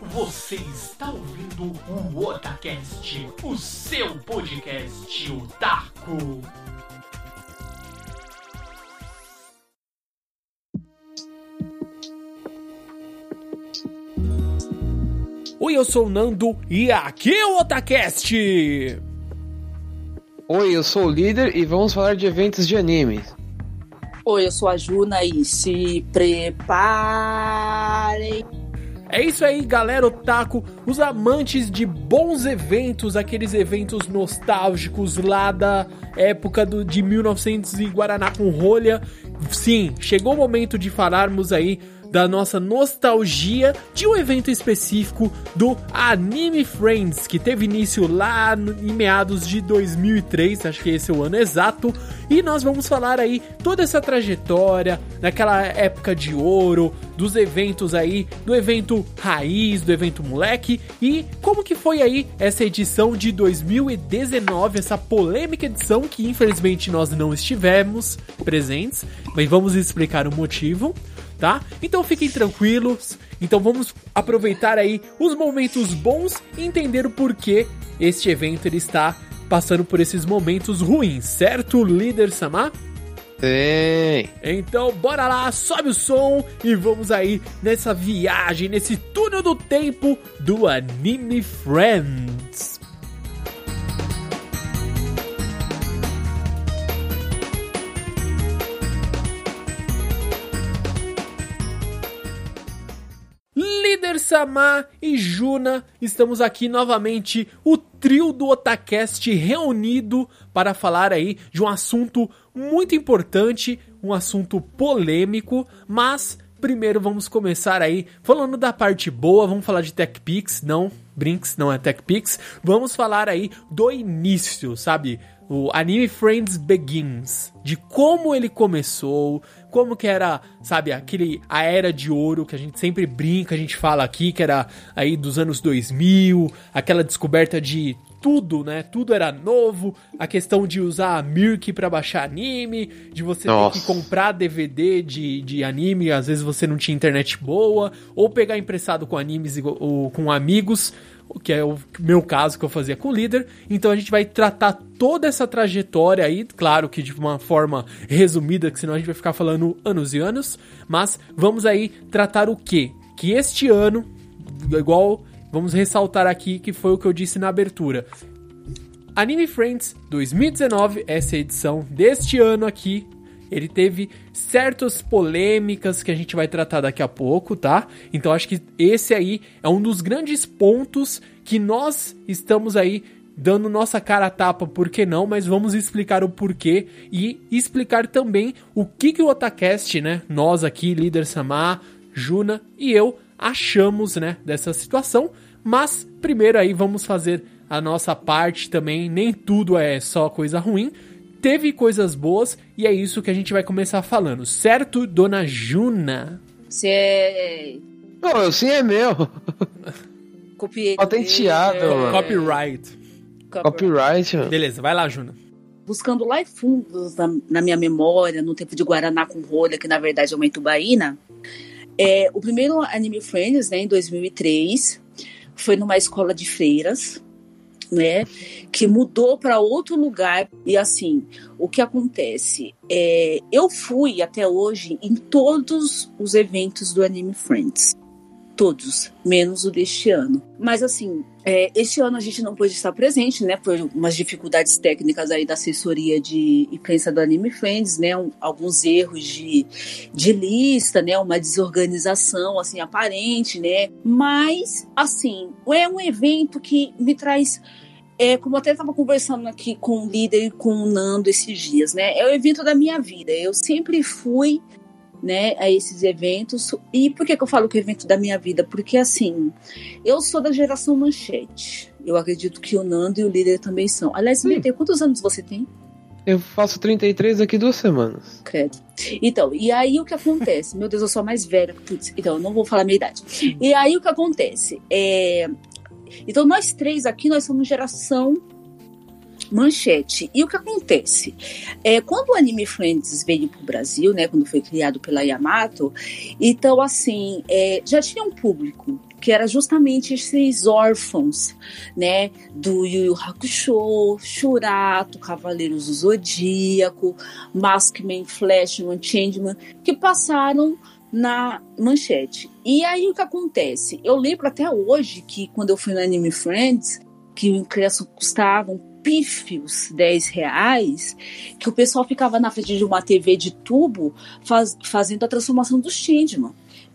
Você está ouvindo o Otacast, o seu podcast otaku. Oi, eu sou o Nando e aqui é o Otacast! Oi, eu sou o líder e vamos falar de eventos de animes. Oi, eu sou a Juna e se preparem. É isso aí, galera otaku, os amantes de bons eventos, aqueles eventos nostálgicos lá da época do, de 1900 e Guaraná com rolha. Sim, chegou o momento de falarmos aí da nossa nostalgia de um evento específico do Anime Friends, que teve início lá em meados de 2003, acho que esse é o ano exato, e nós vamos falar aí toda essa trajetória, naquela época de ouro, dos eventos aí, do evento raiz, do evento moleque, e como que foi aí essa edição de 2019, essa polêmica edição que infelizmente nós não estivemos presentes, mas vamos explicar o motivo tá? Então fiquem tranquilos. Então vamos aproveitar aí os momentos bons e entender o porquê este evento ele está passando por esses momentos ruins, certo, líder Samar? Sim. Então bora lá, sobe o som e vamos aí nessa viagem, nesse túnel do tempo do Anime Friends. Líder Samar e Juna, estamos aqui novamente, o trio do Otacast reunido para falar aí de um assunto muito importante, um assunto polêmico, mas primeiro vamos começar aí falando da parte boa, vamos falar de TechPix, não, Brinks, não é TechPix, vamos falar aí do início, sabe? o Anime Friends Begins, de como ele começou, como que era, sabe, aquele a era de ouro que a gente sempre brinca, a gente fala aqui que era aí dos anos 2000, aquela descoberta de tudo, né? Tudo era novo, a questão de usar a Mirk para baixar anime, de você Nossa. ter que comprar DVD de, de anime, às vezes você não tinha internet boa, ou pegar emprestado com animes ou com amigos, o que é o meu caso que eu fazia com o líder. Então a gente vai tratar toda essa trajetória aí, claro que de uma forma resumida, que senão a gente vai ficar falando anos e anos, mas vamos aí tratar o quê? Que este ano, igual vamos ressaltar aqui que foi o que eu disse na abertura. Anime Friends 2019, essa é edição deste ano aqui. Ele teve certas polêmicas que a gente vai tratar daqui a pouco, tá? Então acho que esse aí é um dos grandes pontos que nós estamos aí dando nossa cara a tapa, por que não? Mas vamos explicar o porquê e explicar também o que, que o Otacast, né? Nós aqui, Líder Samar, Juna e eu achamos, né, dessa situação. Mas primeiro aí vamos fazer a nossa parte também. Nem tudo é só coisa ruim. Teve coisas boas e é isso que a gente vai começar falando, certo, dona Juna? Você é Não, sim é meu. copiei. Patenteado, é, mano. Copyright. Copyright, mano. Beleza, vai lá, Juna. Buscando lá em fundos na, na minha memória, no tempo de Guaraná com rolha, que na verdade é uma Itubaína, é, o primeiro Anime Friends, né, em 2003, foi numa escola de freiras, né, que mudou para outro lugar. E assim, o que acontece? É, eu fui até hoje em todos os eventos do Anime Friends. Todos, menos o deste ano. Mas assim, é, este ano a gente não pôde estar presente, né? Por umas dificuldades técnicas aí da assessoria de imprensa do Anime Friends, né? Um- alguns erros de, de lista, né? Uma desorganização, assim, aparente, né? Mas, assim, é um evento que me traz... É, como eu até estava conversando aqui com o líder e com o Nando esses dias, né? É o evento da minha vida. Eu sempre fui né, a esses eventos. E por que, que eu falo que é o evento da minha vida? Porque, assim, eu sou da geração manchete. Eu acredito que o Nando e o líder também são. Aliás, Sim. líder, quantos anos você tem? Eu faço 33 daqui duas semanas. Credo. Então, e aí o que acontece? Meu Deus, eu sou a mais velha. Putz, então, eu não vou falar a minha idade. E aí o que acontece? É... Então, nós três aqui, nós somos geração manchete. E o que acontece? É, quando o Anime Friends veio para o Brasil, né, quando foi criado pela Yamato, então, assim, é, já tinha um público que era justamente esses órfãos, né, do Yu Yu Hakusho, Shurato, Cavaleiros do Zodíaco, Maskman, Flashman, Changeman, que passaram na manchete. E aí o que acontece? Eu lembro até hoje que quando eu fui no Anime Friends, que o ingresso custava pífios 10 reais, que o pessoal ficava na frente de uma TV de tubo faz, fazendo a transformação do Changeman.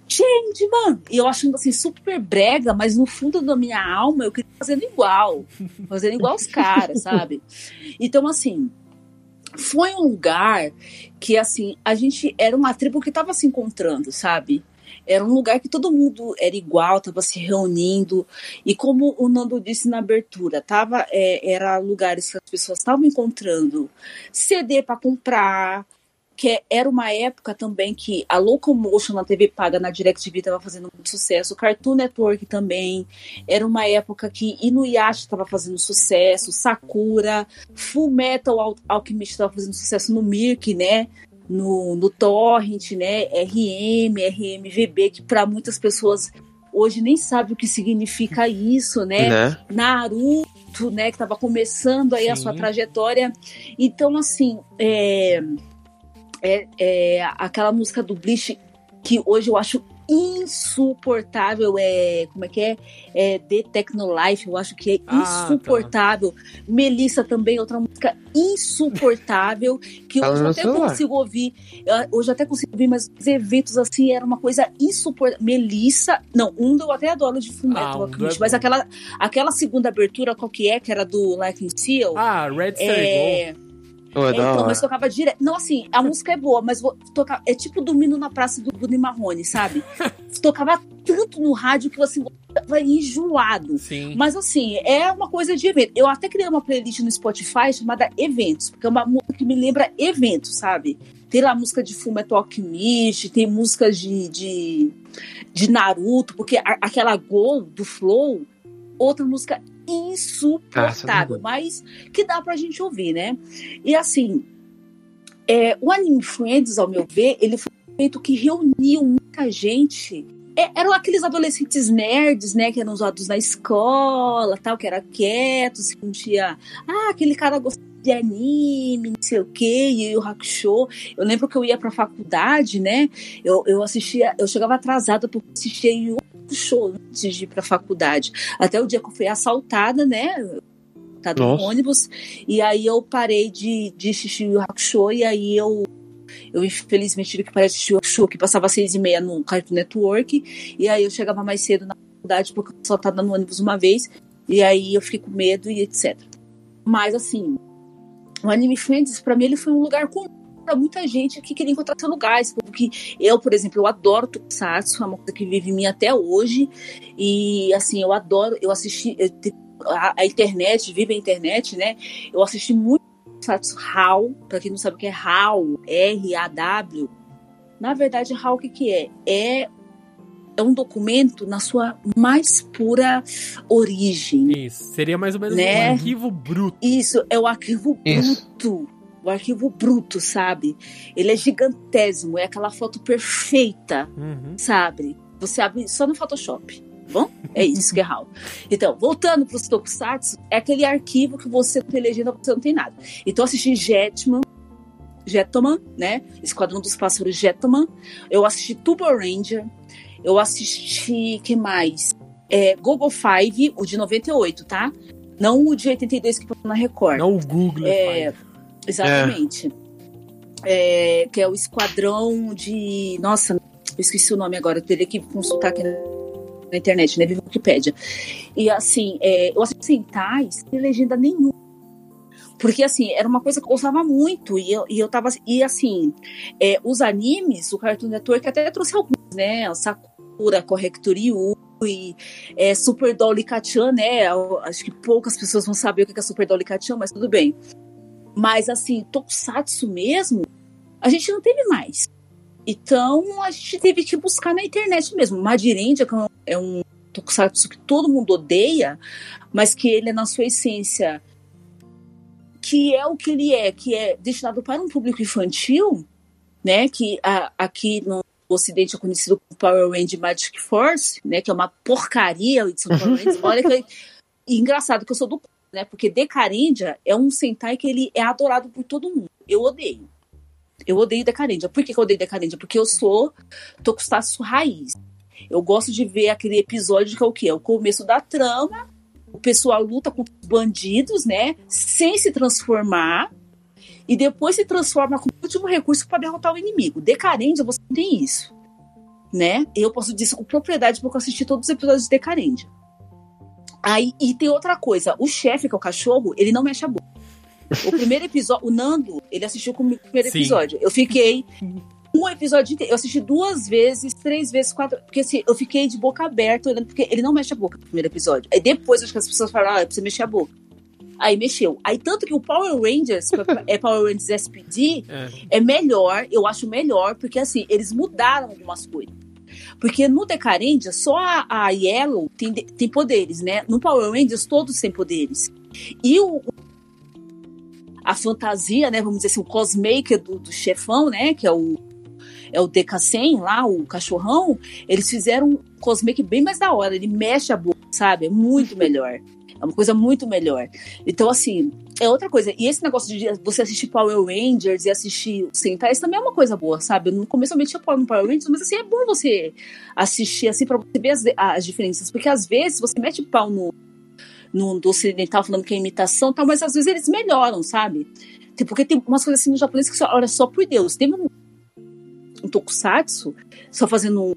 Changeman! E eu achando assim super brega, mas no fundo da minha alma eu queria fazendo igual. Fazendo igual os caras, sabe? Então, assim, foi um lugar que, assim, a gente era uma tribo que estava se encontrando, sabe? Era um lugar que todo mundo era igual, estava se reunindo. E como o Nando disse na abertura, tava, é, era lugares que as pessoas estavam encontrando CD para comprar, que era uma época também que a Locomotion na TV paga na DirecTV estava fazendo muito sucesso, o Cartoon Network também, era uma época que Inuyasha estava fazendo sucesso, Sakura, Full Metal Alchemist estava fazendo sucesso no Mirk, né? No, no torrent, né? RM, RMVB, que para muitas pessoas hoje nem sabe o que significa isso, né? né? Naruto, né? Que estava começando aí Sim. a sua trajetória. Então, assim, é, é, é, aquela música do Bleach que hoje eu acho insuportável é como é que é, é The Technolife eu acho que é insuportável ah, tá. Melissa também outra música insuportável que eu hoje até celular. consigo ouvir. Hoje até consigo ouvir mas os eventos assim era uma coisa insuportável Melissa não um eu até adoro de Fullmetal ah, um é mas aquela aquela segunda abertura qual que é? Que era do Like Seal? Ah Red Star é, Oh, é, então, mas tocava direto. Não, assim, a música é boa, mas vou tocar. É tipo dormindo na praça do Bruno Marrone, sabe? tocava tanto no rádio que você vai enjoado. Sim. Mas assim, é uma coisa de evento. Eu até criei uma playlist no Spotify chamada Eventos, porque é uma música que me lembra eventos, sabe? Tem lá música de Fullmetal Alchemist, tem músicas de, de, de Naruto, porque a, aquela Gol do Flow, outra música insuportável, mas que dá pra gente ouvir, né? E assim, é, o Anime Friends, ao meu ver, ele foi feito que reuniu muita gente. É, eram aqueles adolescentes nerds, né, que eram usados na escola, tal, que era quietos, que não tinha, ah, aquele cara gostava de anime, não sei o que, e o Hakusho. Eu lembro que eu ia pra faculdade, né? Eu, eu assistia, eu chegava atrasada porque assistia Hakusho antes de ir pra faculdade. Até o dia que eu fui assaltada, né? Tá no ônibus. E aí eu parei de, de assistir o Hakusho e aí eu eu infelizmente tive que parar de assistir o show que passava às seis e meia no Cartoon Network. E aí eu chegava mais cedo na faculdade porque eu só no ônibus uma vez. E aí eu fiquei com medo e etc. Mas assim, o Anime Friends, para mim, ele foi um lugar comum para muita gente que queria encontrar seu lugar. Porque eu, por exemplo, eu adoro Tokusatsu, é uma coisa que vive em mim até hoje. E, assim, eu adoro, eu assisti, eu, a, a, internet, vive a internet, né? Eu assisti muito Tokusatsu HAL, para quem não sabe o que é HAL, R-A-W. Na verdade, HAL o que, que é? É é um documento na sua mais pura origem. Isso, seria mais ou menos né? um arquivo bruto. Isso, é o arquivo Isso. bruto. O arquivo bruto, sabe? Ele é gigantésimo, é aquela foto perfeita, uhum. sabe? Você abre só no Photoshop. Tá bom? É isso que é. Então, voltando para os Tokusatsu, é aquele arquivo que você tem legenda, você não tem nada. Então, eu assisti Jetman, Jetman, né? Esquadrão dos Pássaros Jetman. Eu assisti Turbo Ranger. Eu assisti, que mais? É, Google Five, o de 98, tá? Não o de 82 que passou na Record. Não o Google é, Exatamente. É. É, que é o Esquadrão de... Nossa, esqueci o nome agora. Teria que consultar aqui na internet, né? Viva Wikipedia. E assim, é, eu assisti Sentai sem legenda nenhuma. Porque, assim, era uma coisa que eu gostava muito. E eu, e eu tava. E, assim, é, os animes, o Cartoon Network até trouxe alguns, né? Sakura Corrector Yui, é, Super Dolly Kachan, né? Acho que poucas pessoas vão saber o que é Super Dolly Kachan, mas tudo bem. Mas, assim, Tokusatsu mesmo, a gente não teve mais. Então, a gente teve que buscar na internet mesmo. Madirendia, que é um Tokusatsu que todo mundo odeia, mas que ele é, na sua essência, que é o que ele é, que é destinado para um público infantil, né? Que a, aqui no, o Ocidente é conhecido como Power Rangers Magic Force, né? Que é uma porcaria a edição Power Rangers. Olha que engraçado que eu sou do né? Porque Decarendia é um Sentai que ele é adorado por todo mundo. Eu odeio. Eu odeio Decarendia. Por que, que eu odeio Decarendia? Porque eu sou Tokusatsu raiz. Eu gosto de ver aquele episódio que é o quê? É o começo da trama, o pessoal luta os bandidos, né? Sem se transformar. E depois se transforma como último recurso para derrotar o inimigo. Decarendia, você não tem isso. Né? Eu posso dizer com propriedade porque eu assisti todos os episódios de Decarendia. Aí, e tem outra coisa, o chefe, que é o cachorro, ele não mexe a boca. O primeiro episódio, o Nando, ele assistiu comigo o primeiro Sim. episódio. Eu fiquei um episódio inteiro. Eu assisti duas vezes, três vezes, quatro. Porque assim, eu fiquei de boca aberta olhando, porque ele não mexe a boca no primeiro episódio. Aí depois acho que as pessoas falaram, ah, é você mexer a boca. Aí mexeu. Aí tanto que o Power Rangers, que é Power Rangers SPD, É. é melhor, eu acho melhor, porque assim, eles mudaram algumas coisas. Porque no Decarendia, só a, a Yellow tem, tem poderes, né? No Power Rangers, todos têm poderes. E o, a fantasia, né? Vamos dizer assim, o cosmaker do, do chefão, né? Que é o, é o Deca-100 lá, o cachorrão. Eles fizeram um cosmaker bem mais da hora. Ele mexe a boca, sabe? É muito melhor. É uma coisa muito melhor. Então, assim, é outra coisa. E esse negócio de você assistir Power Rangers e assistir Sentais também é uma coisa boa, sabe? No começo eu metia pau no Power Rangers, mas assim, é bom você assistir assim pra você ver as, as diferenças. Porque às vezes você mete pau no, no do ocidental falando que é imitação tal, mas às vezes eles melhoram, sabe? Porque tem umas coisas assim no japonês que, você olha, só por Deus. Teve um, um tokusatsu, só fazendo um,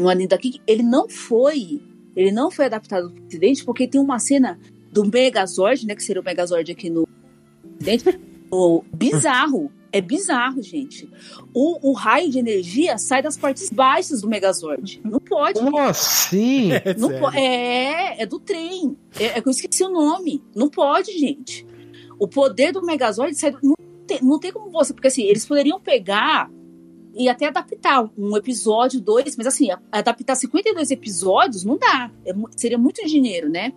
um anime daqui, ele não foi. Ele não foi adaptado pro ocidente, porque tem uma cena do Megazord, né? Que seria o Megazord aqui no ocidente. o, bizarro. É bizarro, gente. O, o raio de energia sai das partes baixas do Megazord. Não pode. Como assim? É, Não sério. po- é, é do trem. É, é que eu esqueci o nome. Não pode, gente. O poder do Megazord sai do- não, tem, não tem como você. Porque assim, eles poderiam pegar e até adaptar um episódio, dois, mas assim, adaptar 52 episódios não dá. É seria muito dinheiro, né?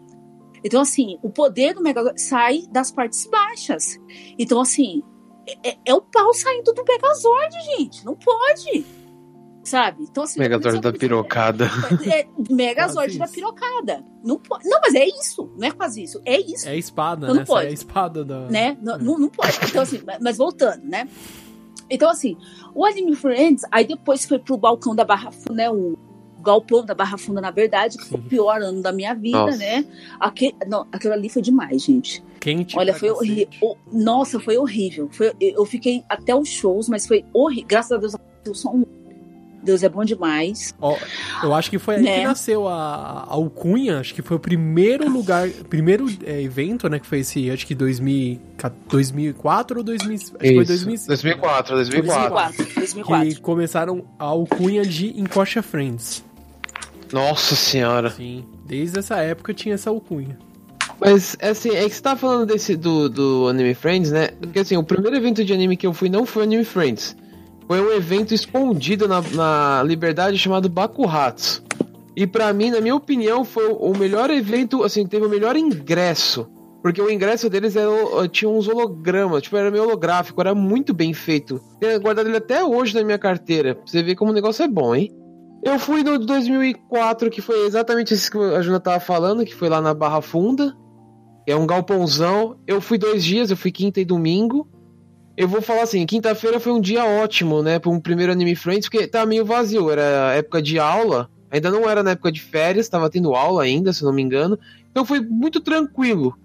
Então, assim, o poder do Megazord sai das partes baixas. Então, assim, é, é- é o pau saindo do Megazord, gente. Não pode. Sabe? Então, assim. Megazord da pirocada. É, Megazord Quase da pirocada. Não, pode, não, mas é isso. Não é quase isso. É isso. É a espada, Não né? Essa pode. é a espada da. né? Não, não, não pode. Então, assim, mas voltando, né? Então, assim, o Anime Friends, aí depois foi pro balcão da Barra Funda, né? O galpão da Barra Funda, na verdade, que foi o pior ano da minha vida, Nossa. né? Aquele, não, aquilo ali foi demais, gente. Quente. Olha, foi horrível. Nossa, foi horrível. Foi, eu eu fiquei até os shows, mas foi horrível. Graças a Deus, aconteceu só um. Deus é bom demais. Ó, eu acho que foi aí Né? que nasceu a, a Alcunha, acho que foi o primeiro lugar, primeiro é, evento, né, que foi esse, acho que 2000, 2004 ou 2000, acho que foi Isso. 2000, 2004, 2004. 2004. 2004. que começaram a Alcunha de Encoxa Friends. Nossa senhora. Sim, desde essa época tinha essa Alcunha. Mas, assim, é que você tá falando desse do, do Anime Friends, né? Porque, assim, o primeiro evento de anime que eu fui não foi Anime Friends. Foi um evento escondido na, na Liberdade chamado Bakuhatsu. E pra mim, na minha opinião, foi o melhor evento, assim, teve o melhor ingresso. Porque o ingresso deles era, tinha uns hologramas, tipo, era meio holográfico, era muito bem feito. Tenho guardado ele até hoje na minha carteira. Pra você ver como o negócio é bom, hein? Eu fui no de 2004, que foi exatamente esse que a Juna tava falando, que foi lá na Barra Funda. É um galpãozão. Eu fui dois dias, eu fui quinta e domingo. Eu vou falar assim, quinta-feira foi um dia ótimo, né, para um primeiro Anime Friends, porque tava meio vazio, era época de aula, ainda não era na época de férias, tava tendo aula ainda, se não me engano. Então foi muito tranquilo.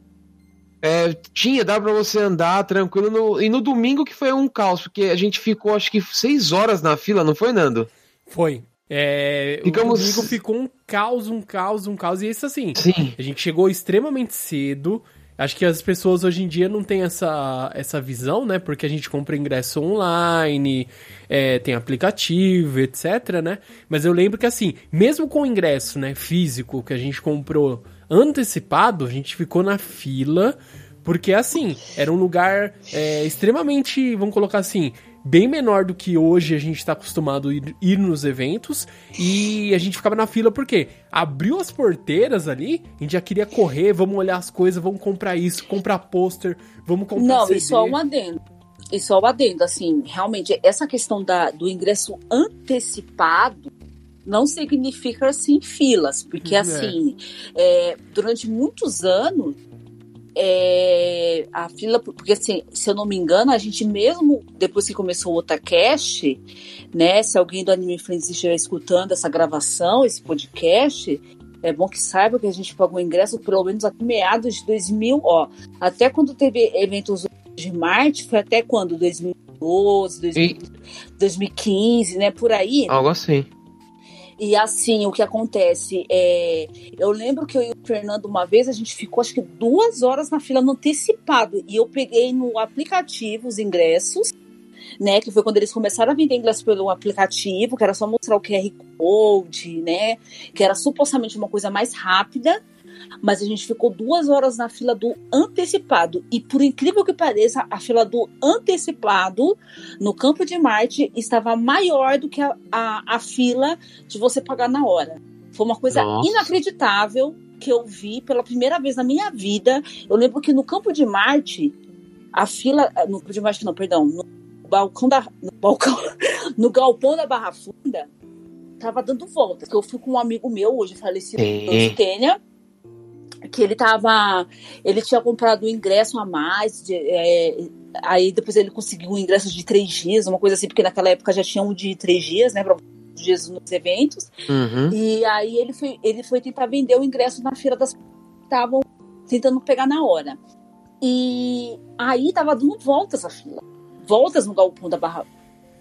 É, tinha, dava pra você andar tranquilo. no- e no domingo que foi um caos, porque a gente ficou acho que seis horas na fila, não foi, Nando? Foi. É, Ficamos- O domingo ficou um caos, um caos, um caos. E isso assim, Sim. a gente chegou extremamente cedo. Acho que as pessoas hoje em dia não têm essa, essa visão, né? Porque a gente compra ingresso online, é, tem aplicativo, etc, né? Mas eu lembro que assim, mesmo com o ingresso né, físico que a gente comprou antecipado, a gente ficou na fila, porque assim, era um lugar é, extremamente, vamos colocar assim, bem menor do que hoje a gente está acostumado a ir, ir nos eventos. E a gente ficava na fila porque abriu as porteiras ali, a gente já queria correr, vamos olhar as coisas, vamos comprar isso, comprar pôster, vamos comprar Não, CD. e só um adendo. E só o adendo, assim, realmente, essa questão da, do ingresso antecipado não significa, assim, filas. Porque, É. assim, é, durante muitos anos, é, a fila, porque assim, se eu não me engano, a gente mesmo, depois que começou o Otacast, né, se alguém do Anime Friends estiver escutando essa gravação, esse podcast, é bom que saiba que a gente pagou ingresso pelo menos até meados de 2000, ó, até quando teve eventos de Marte, foi até quando? 2012, 2000, 2015, né, por aí. Algo assim. E assim, o que acontece é. Eu lembro que eu e o Fernando, uma vez, a gente ficou acho que duas horas na fila no antecipado. E eu peguei no aplicativo os ingressos, né? Que foi quando eles começaram a vender ingressos pelo aplicativo, que era só mostrar o QR Code, né? Que era supostamente uma coisa mais rápida. Mas a gente ficou duas horas na fila do antecipado. E por incrível que pareça, a fila do antecipado no campo de Marte estava maior do que a, a, a fila de você pagar na hora. Foi uma coisa Nossa. inacreditável que eu vi pela primeira vez na minha vida. Eu lembro que no campo de Marte, a fila. No campo de Marte, não, perdão. No balcão da. No balcão. No galpão da Barra Funda, tava dando voltas. Eu fui com um amigo meu, hoje falecido, Sim. Tênia, que ele tava. Ele tinha comprado um ingresso a mais. de- é, aí depois ele conseguiu um ingresso de três dias, uma coisa assim, porque naquela época já tinha um de três dias, né? Pra dias nos eventos. Uhum. E aí ele foi, ele foi tentar vender o ingresso na feira das que estavam tentando pegar na hora. E aí tava dando voltas a fila. Voltas no galpão da Barra.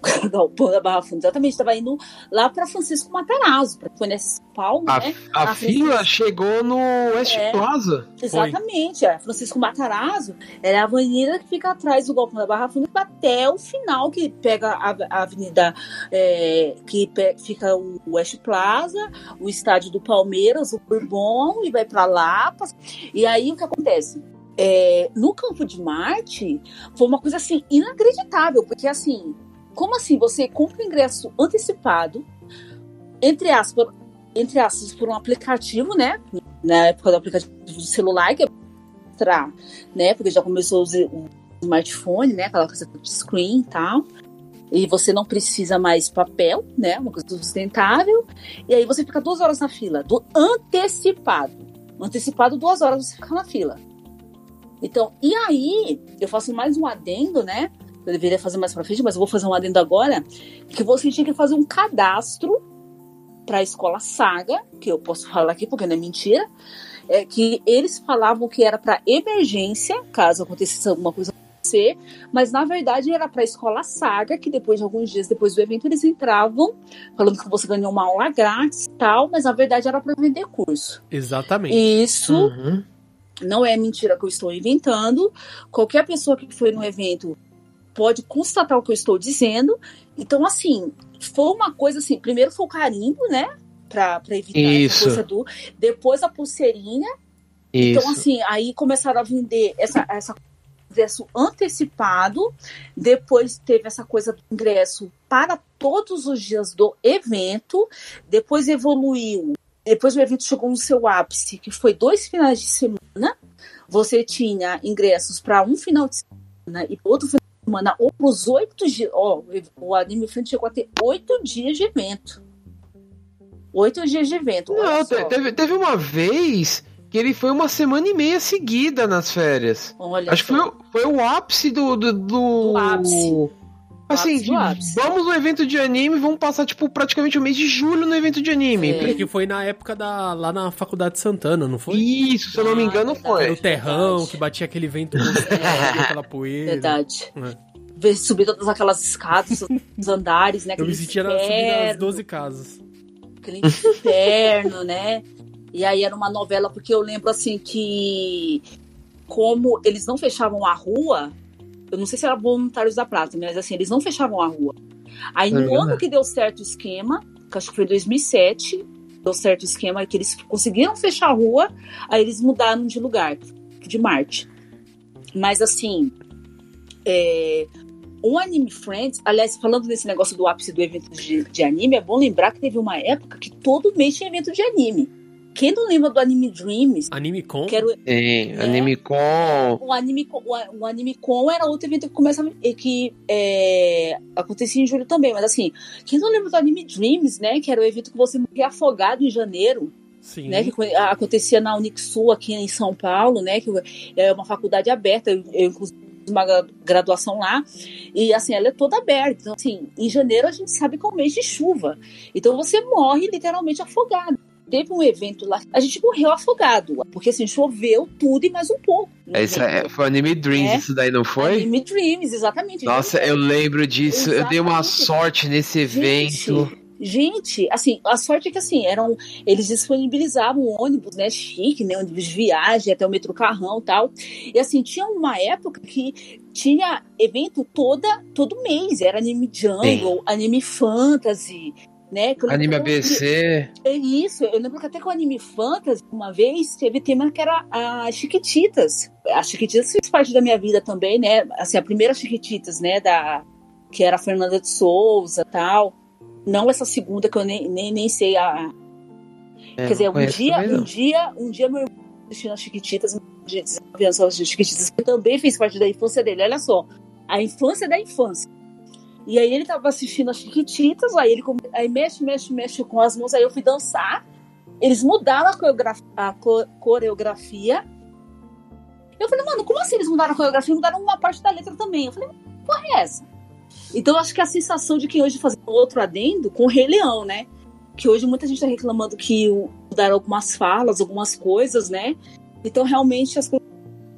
galpão da Barra Funda. Exatamente, tava indo lá para Francisco Matarazzo, para conhecer São Paulo, A, né? a A fila Francisco- chegou no West É. Plaza. Exatamente, é. Francisco Matarazzo era a avenida que fica atrás do Galpão da Barra Funda até o final, que pega a, a avenida é, que pe- fica o West Plaza, o estádio do Palmeiras, o Bourbon, e vai pra lá. passa- E aí o que acontece? É, no Campo de Marte foi uma coisa assim inacreditável, porque assim, como assim você compra o ingresso antecipado, entre aspas, entre aspas, por um aplicativo, né? Na época do aplicativo do celular, que é pra né? Porque já começou a usar o smartphone, né? Aquela coisa de screen e tal. E você não precisa mais papel, né? Uma coisa sustentável. E aí você fica duas horas na fila, do antecipado. Antecipado, duas horas você fica na fila. Então, e aí, eu faço mais um adendo, né? Eu deveria fazer mais pra frente, mas eu vou fazer um adendo agora. Que você tinha que fazer um cadastro para a escola Saga, que eu posso falar aqui porque não é mentira, é que eles falavam que era para emergência, caso acontecesse alguma coisa você, mas na verdade era para a escola Saga, que depois de alguns dias depois do evento eles entravam falando que você ganhou uma aula grátis e tal, mas na verdade era para vender curso. Exatamente. Isso Uhum. não é mentira que eu estou inventando. Qualquer pessoa que foi no evento pode constatar o que eu estou dizendo. Então, assim, foi uma coisa assim. Primeiro foi o carimbo, né? Pra, pra evitar Isso. essa coisa do. Depois a pulseirinha. Isso. Então, assim, aí começaram a vender essa, essa ingresso antecipado. Depois teve essa coisa do ingresso para todos os dias do evento. Depois evoluiu. Depois o evento chegou no seu ápice, que foi dois finais de semana. Você tinha ingressos para um final de semana e outro final semana, ou os oito dias. Ó, o Anime Friend chegou a ter oito dias de evento. Oito dias de evento. Não, teve, teve uma vez que ele foi uma semana e meia seguida nas férias. Olha Acho que só. foi, o- foi o ápice do. Do, do... Do ápice. Assim, vamos no evento de anime, vamos passar, tipo, praticamente o mês de julho no evento de anime. É. Que foi na época da. lá na Faculdade Santana, não foi? Isso, se eu não me Ah, engano, verdade. foi. Era o terrão, verdade. que batia aquele vento gostoso, aquela poeira. Verdade. É. Ver subir todas aquelas escadas, os andares, né? Eu me sentia na subida das inferno, 12 casas. Aquele inferno, né? E aí era uma novela, porque eu lembro assim que como eles não fechavam a rua, eu não sei se era voluntários da Prata, mas assim, eles não fechavam a rua. Aí no verdade. ano que deu certo o esquema, que acho que foi em 2007, deu certo o esquema que eles conseguiram fechar a rua, aí eles mudaram de lugar, de Marte. Mas assim, é, o Anime Friends, aliás, falando desse negócio do ápice do evento de, de anime, é bom lembrar que teve uma época que todo mês tinha evento de anime. Quem não lembra do Anime Dreams? Anime Com? Que era o, Sim, É. Anime Com. o Anime Con, o, o Anime Con era outro evento que começava e que é, acontecia em julho também, mas assim, quem não lembra do Anime Dreams, né? Que era o evento que você morria afogado em janeiro, Sim. né? Que acontecia na Unixul aqui em São Paulo, né? Que é uma faculdade aberta, eu, fiz uma gra- graduação lá, e assim, ela é toda aberta. Então, assim, em janeiro a gente sabe que é um mês de chuva. Então você morre literalmente afogado. Teve um evento lá, a gente morreu afogado, porque assim, choveu tudo e mais um pouco. Esse evento. é, foi Anime Dreams, É. isso daí não foi? Anime Dreams, exatamente. Nossa, eu lembro disso. Eu dei uma Exatamente. sorte nesse evento. Gente, gente, assim, a sorte é que assim, eram. Eles disponibilizavam ônibus, né? Chique, né? Ônibus de viagem até o metrô carrão e tal. E assim, tinha uma época que tinha evento toda, todo mês. Era anime jungle, anime fantasy. Né, Anime que ABC. É isso, eu lembro que até com o Anime Fantasy, uma vez, teve tema que era a Chiquititas. A Chiquititas fez parte da minha vida também, né? Assim, a primeira Chiquititas, né? Da, que era a Fernanda de Souza tal. Não essa segunda que eu nem, nem, nem sei a. É, quer dizer, um dia, um não. dia, um dia meu irmão assistindo as Chiquititas, de 19 anos, as Chiquititas, que também fez parte da infância dele. Olha só, a infância da infância. E aí ele tava assistindo as Chiquititas, aí ele aí mexe, mexe, mexe com as mãos, aí eu fui dançar. Eles mudaram a, coreografia, a co- coreografia. Eu falei, mano, como assim eles mudaram a coreografia? Mudaram uma parte da letra também. Eu falei, porra é essa? Então acho que a sensação de que hoje fazer outro adendo com o Rei Leão, né? Que hoje muita gente tá reclamando que mudaram algumas falas, algumas coisas, né? Então realmente as coisas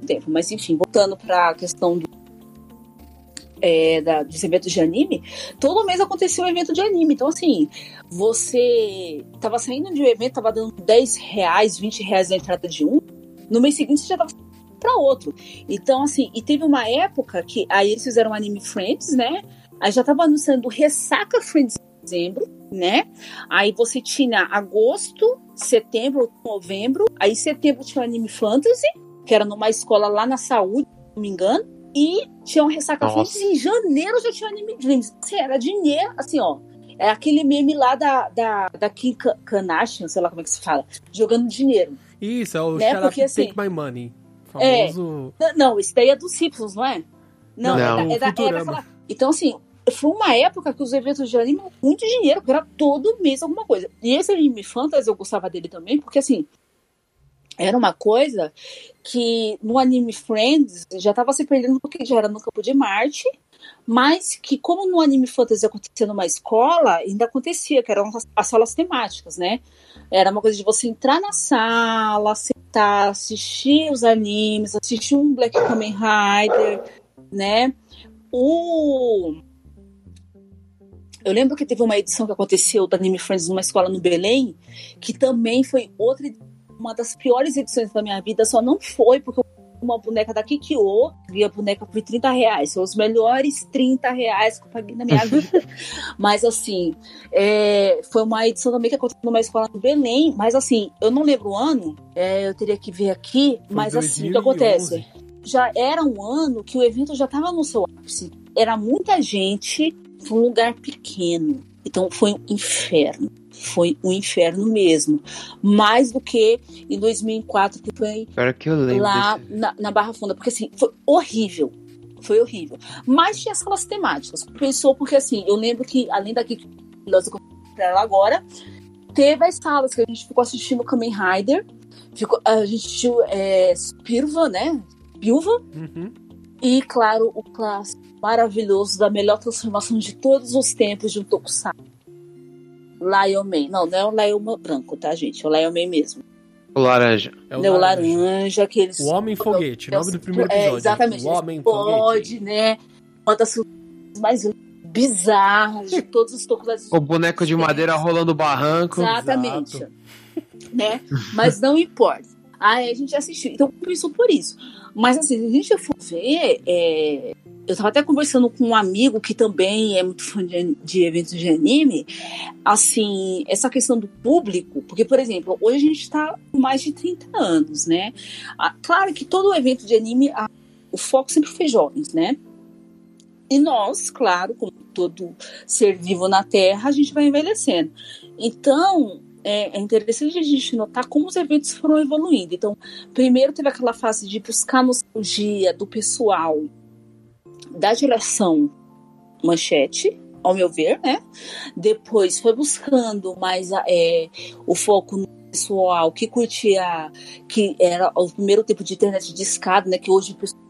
tempo. Mas enfim, voltando pra questão do, é, da, dos eventos de anime, todo mês acontecia um evento de anime. Então, assim, você tava saindo de um evento, tava dando 10 reais, 20 reais na entrada de um, no mês seguinte você já tava para outro. Então, assim, e teve uma época que aí eles fizeram Anime Friends, né? Aí já tava anunciando Ressaca Friends em dezembro, né? Aí você tinha agosto, setembro, novembro. Aí setembro tinha o Anime Fantasy, que era numa escola lá na saúde, se não me engano. E tinha um Ressaca Nossa. Em janeiro já tinha o Anime Dreams. Assim, era dinheiro, assim, ó. É aquele meme lá da, da, da Kim Ka- Kardashian, sei lá como é que se fala, jogando dinheiro. Isso, é o Né, porque, assim, Take My Money. é, Famoso. Não, Não, esse daí é dos Simpsons, não é? Não, Não. é da- é da- é daquela- Então, assim, foi uma época que os eventos de anime muito dinheiro, porque era todo mês alguma coisa. E esse anime fantasy eu gostava dele também, porque assim. Era uma coisa que no Anime Friends já estava se perdendo porque já era no campo de Marte, mas que como no Anime Fantasy acontecia numa escola, ainda acontecia, que eram as, as salas temáticas, né? Era uma coisa de você entrar na sala, sentar, assistir os animes, assistir um Black Kamen Rider, né? O... Eu lembro que teve uma edição que aconteceu do Anime Friends numa escola no Belém, que também foi outra uma das piores edições da minha vida, só não foi porque eu uma boneca da Kikyo, vi a boneca por 30 reais. São os melhores 30 reais que eu paguei na minha vida. mas assim, é, foi uma edição também que aconteceu numa escola no Belém. Mas assim, eu não lembro o ano, é, eu teria que ver aqui. Foi mas assim, o que 2011. acontece? Já era um ano que o evento já estava no seu ápice. Era muita gente, foi um lugar pequeno. Então foi um inferno. Foi um inferno mesmo. Mais do que em 2004, que foi que lá na, na Barra Funda, porque assim, foi horrível. Foi horrível. Mas tinha salas temáticas. Pensou, porque assim, eu lembro que, além daqui que eu comprei ela agora, teve as salas que a gente ficou assistindo Kamen Rider. Ficou, a gente assistiu é, Spirva, né? Pilva. Uhum. E, claro, o clássico maravilhoso da melhor transformação de todos os tempos de um Tokusatsu. Lion Man. Não, não é o Lion Man branco, tá, gente? É o Lion Man mesmo. O laranja. É Não é o laranja, que eles O Homem Foguete, nome do primeiro é, episódio. exatamente. O Homem Pode, Foguete. né? Uma das coisas mais bizarras de todos os tokusatsu. O boneco de madeira rolando o barranco. Exatamente. Exato. Né? Mas não importa. Aí a gente assistiu. Então começou por isso. Mas assim, se a gente for ver, é, eu tava até conversando com um amigo que também é muito fã de, de eventos de anime. Assim, essa questão do público, porque, por exemplo, hoje a gente tá com mais de 30 anos, né? Ah, claro que todo evento de anime, o foco sempre foi jovens, né? E nós, claro, como todo ser vivo na Terra, a gente vai envelhecendo. Então, é, é, interessante a gente notar como os eventos foram evoluindo. Então, primeiro teve aquela fase de buscar nostalgia do pessoal da geração manchete, ao meu ver, né? Depois foi buscando mais é, o foco no pessoal que curtia, que era o primeiro tipo de internet de escada, né? Que hoje pessoal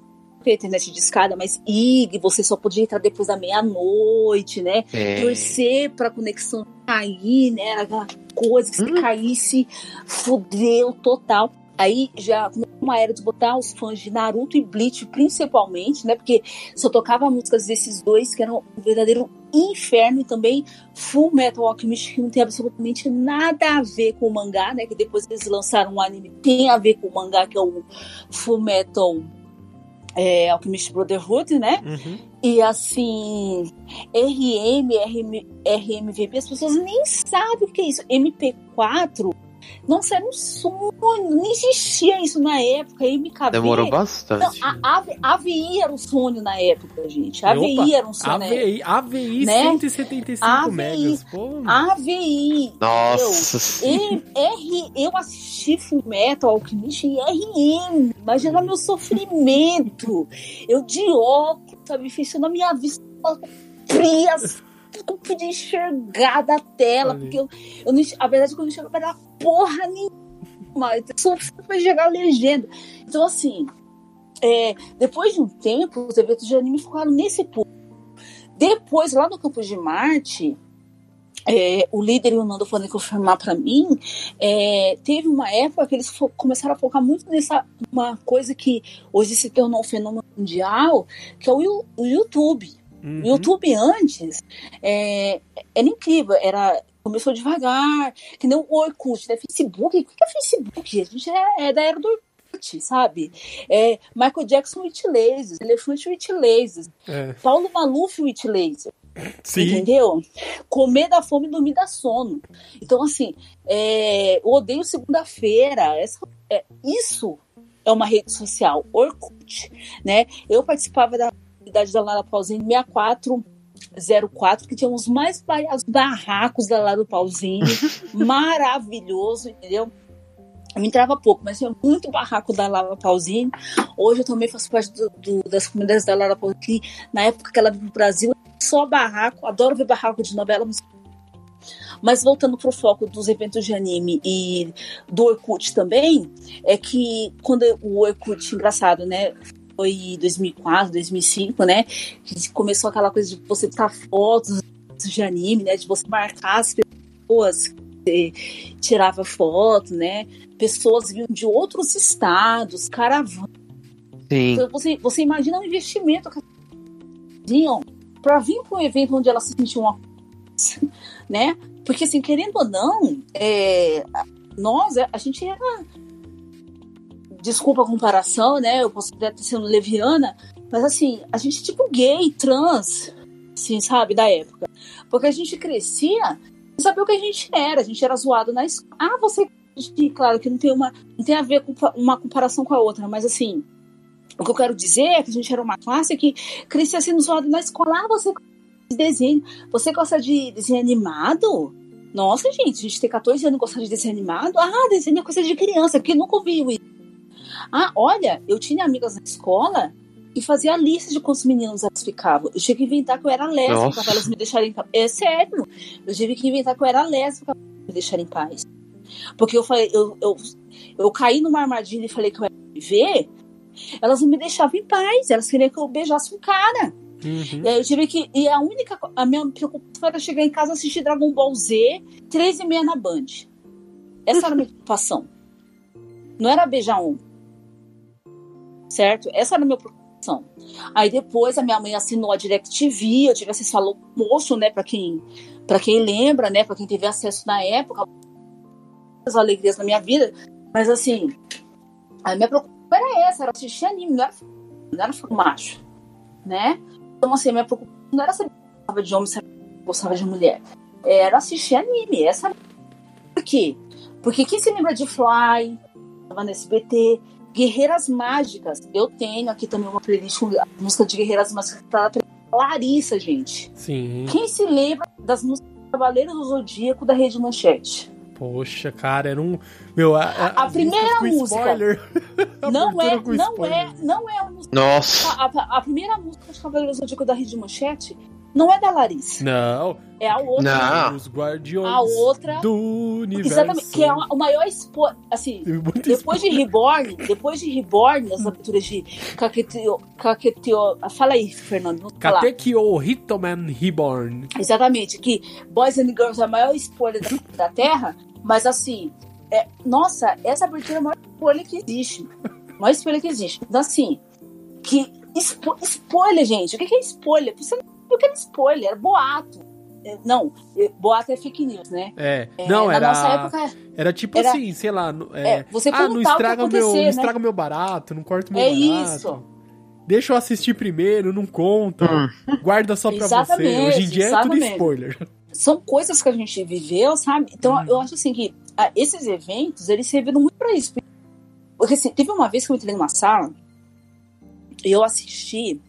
internet de escada, mas IG, você só podia entrar depois da meia-noite, né? É. Torcer pra conexão cair, né? Era aquela coisa que se hum. caísse, fudeu total. Aí já uma era de botar os fãs de Naruto e Bleach, principalmente, né? Porque só tocava músicas desses dois que eram um verdadeiro inferno e também Full Metal Alchemist, que não tem absolutamente nada a ver com o mangá, né? Que depois eles lançaram um anime que tem a ver com o mangá, que é o Full Metal é, Alchemist Brotherhood, né? Uhum. E assim, RM, RM, RMVB, as pessoas nem sabem o que é isso. MP4 nossa, era um sonho, não existia isso na época. MKB. Demorou bastante. Não, a, a, AVI era um sonho na época, gente. A AVI Opa, era um sonho AVI, na época. AVI né? 175 AVI, megas. Pô. AVI. Nossa. Eu, R, eu assisti Full Metal Alchemist em RM. Imagina meu sofrimento. Eu de óculos, sabe? Fechando a minha vista frias não podia enxergar da tela, porque eu, eu não, a verdade é que eu não enxergava da porra nenhuma. Só foi chegar a legenda. Então, assim, é, depois de um tempo, os eventos de anime ficaram nesse ponto. Depois, lá no Campo de Marte, é, o líder e o Nando podem confirmar para mim, é, teve uma época que eles começaram a focar muito nessa uma coisa que hoje se tornou um fenômeno mundial, que é o, o YouTube. Uhum. O YouTube antes é, era incrível, era começou devagar, que nem o Orkut, né? Facebook, o que é Facebook? A gente é, é da era do Orkut, sabe? É, Michael Jackson with lasers, Elefante with lasers, é. Paulo Maluf with laser. Sim. Entendeu? Comer da fome e dormir da sono. Então, assim, é, eu odeio segunda-feira. É, isso é uma rede social, Orkut, né? Eu participava da comunidade da Lara Pausini 6404, que tinha os mais variados barracos da Lara Pausini, maravilhoso, entendeu? Eu me entrava pouco, mas tinha muito barraco da Lara Pausini. Hoje eu também faço parte do, do, das comunidades da Lara Pausini. Na época que ela veio pro Brasil, só barraco. Adoro ver barraco de novela mas voltando pro foco dos eventos de anime e do Orkut também, é que quando o Orkut, engraçado, né? Foi 2004, 2005, né? Que começou aquela coisa de você botar fotos de anime, né? De você marcar as pessoas que tirava foto, né? Pessoas vinham de outros estados, caravanas. Então você, você imagina um investimento que vinham para vir para um evento onde elas se sentiam uma né? Porque assim, querendo ou não, é, nós, a gente era desculpa a comparação, né? Eu posso até estar sendo leviana, mas assim, a gente é tipo gay, trans, assim, sabe, da época. Porque a gente crescia e sabia o que a gente era, a gente era zoado na escola. Ah, você. Claro que não tem, uma, não tem a ver com uma comparação com a outra, mas assim, o que eu quero dizer é que a gente era uma classe que crescia sendo zoado na escola. Ah, você de desenho. Você gosta de desenho animado? Nossa, gente, a gente tem 14 anos e gosta de desenho animado? Ah, desenho é coisa de criança, porque nunca ouviu isso. Ah, olha, eu tinha amigas na escola e fazia a lista de quantos meninos elas ficavam. Eu tive que inventar que eu era lésbica para elas me deixarem em paz. É sério. Eu tive que inventar que eu era lésbica para me deixarem em paz. Porque eu falei, eu, eu, eu caí numa armadilha e falei que eu ia viver, elas não me deixavam em paz. Elas queriam que eu beijasse um cara. Uhum. E aí eu tive que. E a única. A minha preocupação era chegar em casa e assistir Dragon Ball Z, três e meia na Band. Essa era a minha preocupação. Não era beijar um certo? Essa era a minha preocupação. Aí depois a minha mãe assinou a DirecTV, eu tive acesso ao moço, né, para quem para quem lembra, né, para quem teve acesso na época, as alegrias na minha vida, mas assim, a minha preocupação era essa, era assistir anime, não era, não era macho, né? Então assim, a minha preocupação não era saber se gostava de homem, se gostava de mulher, era assistir anime, essa por quê? Porque quem se lembra de Fly, tava no SBT, Guerreiras Mágicas. Eu tenho aqui também uma playlist com música de Guerreiras Mágicas tá Larissa, gente. Sim. Quem se lembra das músicas Cavaleiros do Zodíaco da Rede Manchete? Poxa, cara, era um. Meu, a, a, A primeira música. spoiler. Não é, Abertura com não spoiler. é, não é a música. Nossa. A, a- a primeira música de Cavaleiros do Zodíaco da Rede Manchete não é da Larissa. Não. É a outra. Não. Os Guardiões A outra- do Universo. Exatamente. Que é o maior expo... Assim, Muito depois de Reborn, depois de Reborn, as aberturas de Kaketio. Kaketio fala aí, Fernando. Katekyo Hitman Reborn. Exatamente, que Boys and Girls é a maior spoiler da, da Terra, mas assim, é, nossa, essa abertura é a maior spoiler que existe. A maior spoiler que existe. Então, assim, que spo- spoiler, gente, o que que é spoiler? Você não sabe o que é spoiler, é boato. É, Não, é, boato é fake news, né? É. É, não, na era. nossa época, Era tipo era- assim, sei lá. É, é, você ah, não estraga, o meu, acontecer, não né? estraga meu barato, não corta o meu É barato. isso. Deixa eu assistir primeiro, não conta. Hum. Guarda só pra você. Exatamente, Hoje em dia é tudo spoiler. são coisas que a gente viveu, sabe? Então Uhum. eu acho assim que ah, esses eventos, eles serviram muito pra isso. Porque assim, teve uma vez que eu entrei numa sala e eu assisti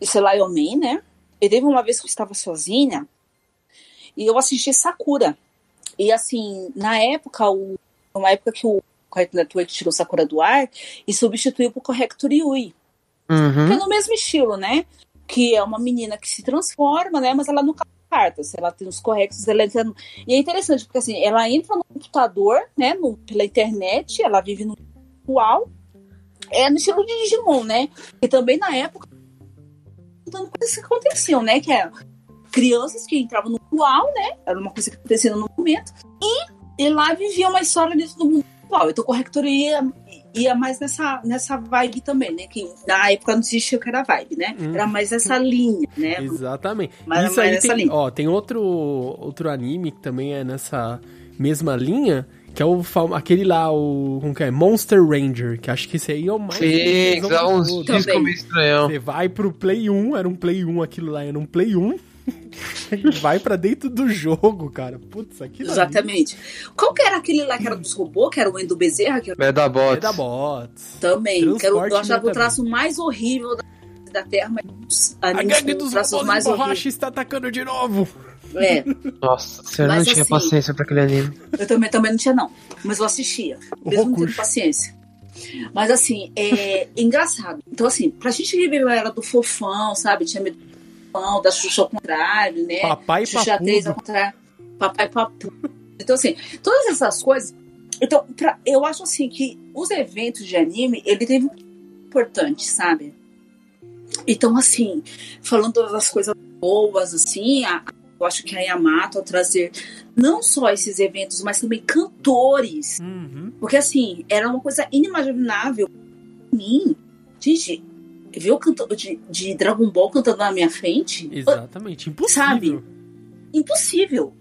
esse Lion Man, né? E teve uma vez que eu estava sozinha e eu assisti Sakura. E assim, na época, o, uma época que o Cartoon Network tirou Sakura do ar e substituiu por Corrector Yui. Que Uhum. é no mesmo estilo, né? Que é uma menina que se transforma, né? Mas ela nunca carta. Se ela tem os correctos, ela entra no... E é interessante, porque assim, ela entra no computador, né? no- pela internet, ela vive no virtual. É no estilo de Digimon, né? E também na época contando coisas que aconteciam, né? Que eram crianças que entravam no virtual, né? Era uma coisa que acontecia no momento. E, e lá vivia uma história dentro do mundo virtual. Então o corrector ia, ia mais nessa, nessa vibe também, né? Que na época não existia o que era vibe, né? Hum. Era mais essa linha, né? Exatamente. Mas- Isso aí tem, linha. ó, tem outro, outro anime que também é nessa mesma linha, que é o aquele lá, o. Como que é? Monster Ranger, que acho que esse aí é o mais. Sim, que todos. discos Também. meio estranhão. Você vai pro Play 1, era um Play 1, aquilo lá era um Play 1. vai pra dentro do jogo, cara. Putz, aquilo ali Exatamente. Qual que era aquele lá que era dos robôs, que era o Endo Bezerra, que era é Medabots. da bots. também, que era, eu achava o traço mais horrível da, da Terra, mas A animes com dos traços mais borracha está atacando de novo. É, Nossa, eu não Mas tinha assim- paciência pra aquele anime. eu também, também não tinha, não. Mas eu assistia. O Mesmo não tendo paciência. Mas assim, é engraçado. Então, assim, pra gente que viveu a era do fofão, sabe? Tinha medo do fofão, da Xuxa ao contrário, né? Papai Xuxa 3 ao papudo. contrário. Papai papu. Então, assim, todas essas coisas. Então, pra, eu acho assim que os eventos de anime, ele teve um importante, sabe? Então, assim, falando das coisas boas, assim, a- eu acho que a Yamato, ao trazer não só esses eventos, mas também cantores Uhum. porque assim, era uma coisa inimaginável pra mim. Gente, ver o cantor de, de Dragon Ball cantando na minha frente? Exatamente. Impossível. Sabe? Impossível.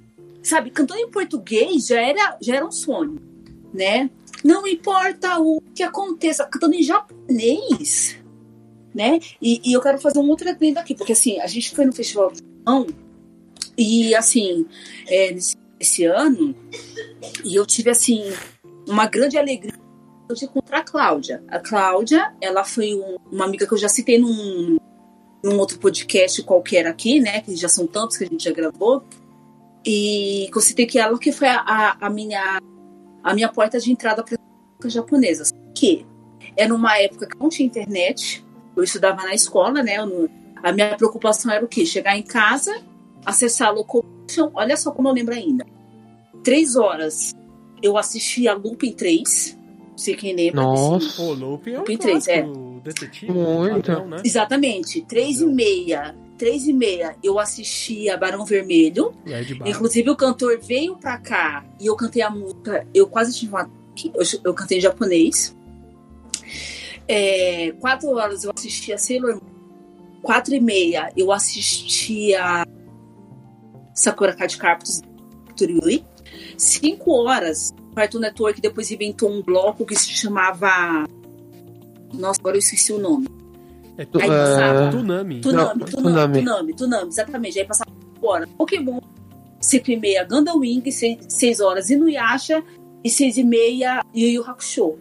Sabe, cantando em português já era, já era um sonho, né? Não importa o que aconteça, cantando em japonês, né? E, e eu quero fazer um outro adendo aqui, porque assim, a gente foi no Festival do Japão e assim, é, nesse, esse ano, e eu tive assim, uma grande alegria de encontrar a Cláudia. A Cláudia, ela foi um- uma amiga que eu já citei num, num outro podcast qualquer aqui, né? Que já são tantos que a gente já gravou. E eu citei que ela que foi a, a- a minha, a minha porta de entrada para as japonesas. Que era uma época que não tinha internet. Eu estudava na escola, né? eu a minha preocupação era o quê? Chegar em casa, acessar a Locomotion. Olha só como eu lembro ainda. Três horas eu assisti a Lupin 3. Não sei quem lembra. Nossa. Pô, Lupin é um Lupin três, é. clássico detetive. Muito. padrão, né? Exatamente. Três e meia. Três e meia eu assisti a Barão Vermelho. Inclusive o cantor veio pra cá e eu cantei a música. Eu quase tive um ataque. Eu, eu cantei em japonês. É, quatro horas eu assisti a Sailor Moon. Quatro e meia eu assisti a Sakura Card Captors Yui. Cinco horas, o Cartoon Network depois inventou um bloco que se chamava. Nossa, agora eu esqueci o nome. É tu- Aí É, passava. Tunami. Tunami, Não, Tunami, Tunami. Tunami, Tunami, exatamente. Aí passava fora. Pokémon, 5 e meia, Gundam Wing, 6 horas Inuyasha e 6 e meia Yu Yu Hakusho.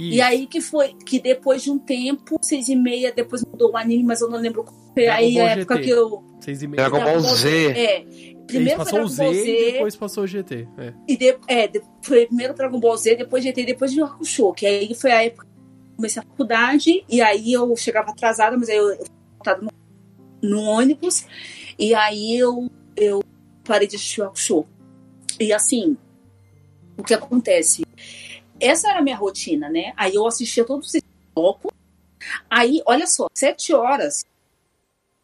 E aí que foi, que depois de um tempo, 6 e meia, depois mudou o anime, mas eu não lembro qual foi Dragon aí Ball a época GT. que eu... Seis e meia. Dragon Ball Z. É, primeiro passou o Z, Z, e depois passou o GT. É. e de- é, de- foi primeiro Dragon Ball Z, depois GT, depois de Hakusho, que aí foi a época que eu comecei a faculdade, e aí eu chegava atrasada, mas aí eu, eu no, no ônibus, e aí eu, eu parei de assistir o Hakusho. E assim, o que acontece? Essa era a minha rotina, né? Aí eu assistia todos esses blocos, aí, olha só, sete horas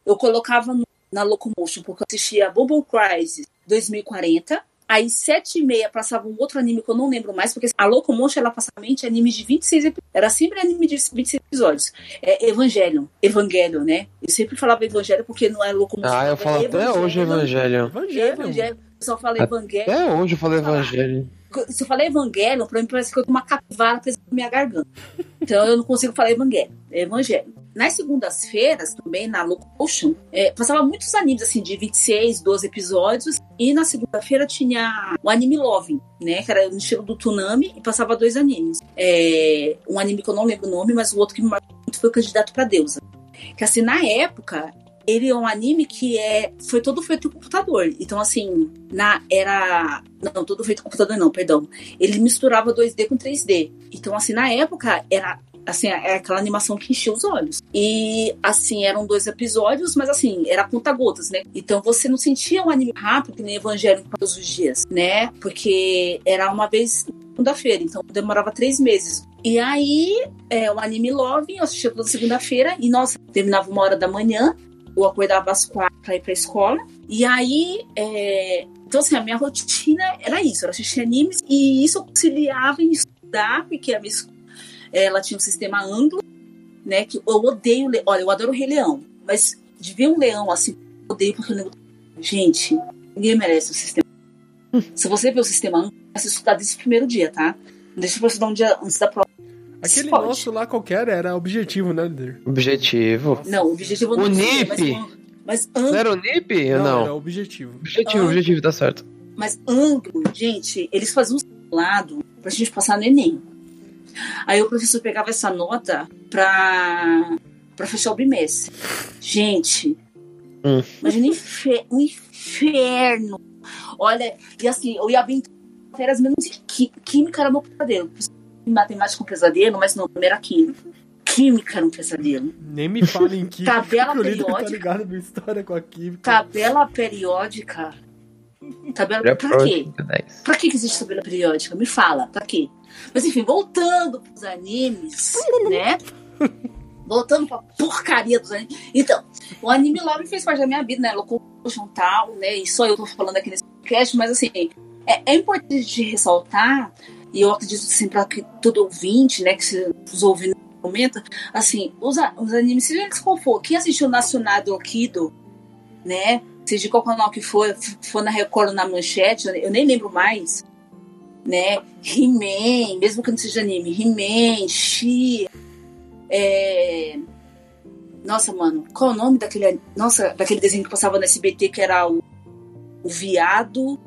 eu colocava no- na Locomotion, porque eu assistia Bubble Crisis 2040. Aí, sete e meia, passava um outro anime que eu não lembro mais, porque a Locomotion, ela passava mente anime de 26 episódios. Era sempre anime de 26 episódios. É Evangelion. Evangelion, né? Eu sempre falava Evangelho porque não é Locomotion. Ah, eu é falo até hoje Evangelho. Evangelho. Evangelho. Eu só falo Evangelho. Até hoje eu falo Evangelho. Se eu falar Evangelho, pra mim parece que eu tenho uma capivara presa na minha garganta. Então eu não consigo falar Evangelho. É Evangelho. Nas segundas-feiras, também na Locomotion, é, passava muitos animes, assim, de 26, 12 episódios. E na segunda-feira tinha o anime Loving, né? Que era no estilo do Tsunami, e passava dois animes. É, um anime que eu não lembro o nome, mas o outro que me marcou muito foi o Candidato pra Deusa. Que assim, na época, ele é um anime que é foi todo feito com computador. Então, assim, na era. Não, todo feito com computador, não, perdão. Ele misturava 2D com 3D. Então, assim, na época, era. Assim, era aquela animação que enchia os olhos. E, assim, eram dois episódios, mas, assim, era conta-gotas, né? Então, você não sentia um anime rápido, que nem Evangelho todos os dias, né? Porque era uma vez segunda-feira, então demorava três meses. E aí, é, o anime Love, eu assistia toda segunda-feira, e, nossa, terminava uma hora da manhã, eu acordava às quatro pra ir pra escola. E aí, é... então assim, a minha rotina era isso, era assistir animes e isso eu conciliava em estudar, porque a minha es- ela tinha um sistema anglo, né, que eu odeio, le- olha, eu adoro o Rei Leão, mas de ver um leão assim, eu odeio porque eu lembro, gente, ninguém merece o sistema. Se você vê o sistema anglo, vai se estudar desde o primeiro dia, tá? Não deixa pra estudar um dia antes da prova. Aquele Pode. nosso lá qualquer era objetivo, né, líder? Objetivo. Não, o objetivo O não sei, NIP? mas, mas Não era o NIP? Não, não? era objetivo. Objetivo, objetivo, tá certo. Mas ângulo, gente, eles faziam um simulado pra gente passar no Enem. Aí o professor pegava essa nota pra, pra fechar o bimestre. Gente, Hum. imagina um infer- um inferno. Olha, e assim, eu ia bem matérias menos qui- química era meu pesadelo. Matemática um pesadelo, mas não, era química. Química era um pesadelo. Nem me fala em química. Tabela tá periódica. ligado na história com a química. Tabela periódica. Tabela. Já Pra quê? pronto, 10. Pra que existe tabela periódica? Me fala, pra quê? Mas enfim, voltando pros animes, né? Voltando pra porcaria dos animes. Então, o anime Love fez parte da minha vida, né? Locomotion e tal, né? E só eu tô falando aqui nesse podcast, mas assim, é, é importante de ressaltar, e eu acredito assim, pra que todo ouvinte, né, que se os ouvindo comenta, assim, os, os animes, seja qual for, quem assistiu Nacional do Kido, né? Seja qual canal que for, for na Record ou na Manchete, eu nem lembro mais, né? He-Man, mesmo que não seja anime, He-Man, She, é... Nossa, mano, qual o nome daquele, nossa, daquele desenho que passava no SBT que era o, o viado?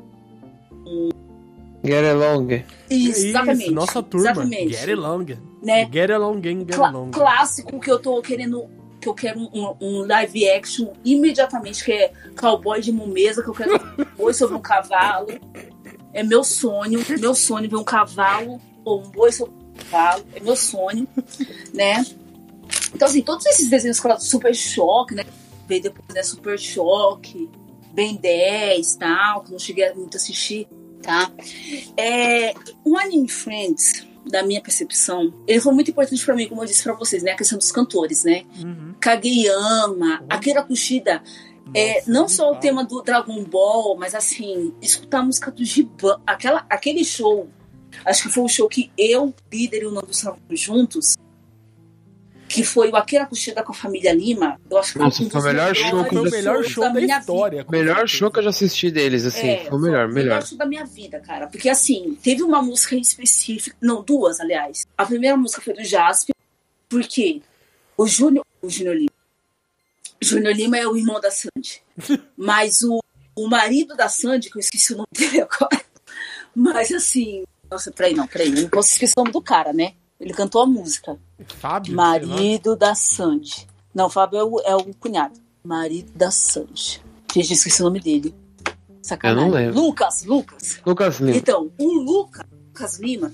Get along. Isso, exatamente. Isso, nossa turma. Exatamente. Get along. Né? Get along, gang, get Cla- along. clássico que eu tô querendo que eu quero um, um live action imediatamente que é Cowboy de Mumesa que eu quero um boi sobre um cavalo é meu sonho meu sonho ver um cavalo ou um boi sobre um cavalo é meu sonho né então assim todos esses desenhos Super Choque né veio depois né Super Choque Ben 10 tal que eu não cheguei a muito assistir tá é, o Anime Friends da minha percepção, ele foi muito importante pra mim, como eu disse pra vocês, né? A questão dos cantores, né? Uhum. Kageyama, Akira Kushida, é, Nossa, não só o brutal. tema do Dragon Ball, mas assim, escutar a música do Giban, aquela, aquele show, acho que foi o show que eu, líder e o Nando juntos, que foi o Akira Kushida com a família Lima. Eu acho que Nossa, um foi o melhor show que já- melhor show da, minha história. com Melhor show que eu já assisti deles, assim. É, foi o melhor, o melhor. show da minha vida, cara. Porque assim, teve uma música em específico. Não, duas, aliás. A primeira música foi do Jasper, porque o Júnior. O Júnior Lima. Júnior Lima é o irmão da Sandy. Mas o, o marido da Sandy, que eu esqueci o nome dele agora. Mas assim. Nossa, peraí, não, peraí. Eu não posso esquecer o nome do cara, né? Ele cantou a música. Fábio. Marido da Sandy. Não, Fábio é o, é o cunhado. Marido da Sandy. Gente, esqueci o nome dele. Sacanagem. Eu não lembro. Lucas, Lucas. Lucas Lima. Então, o Lucas, Lucas Lima,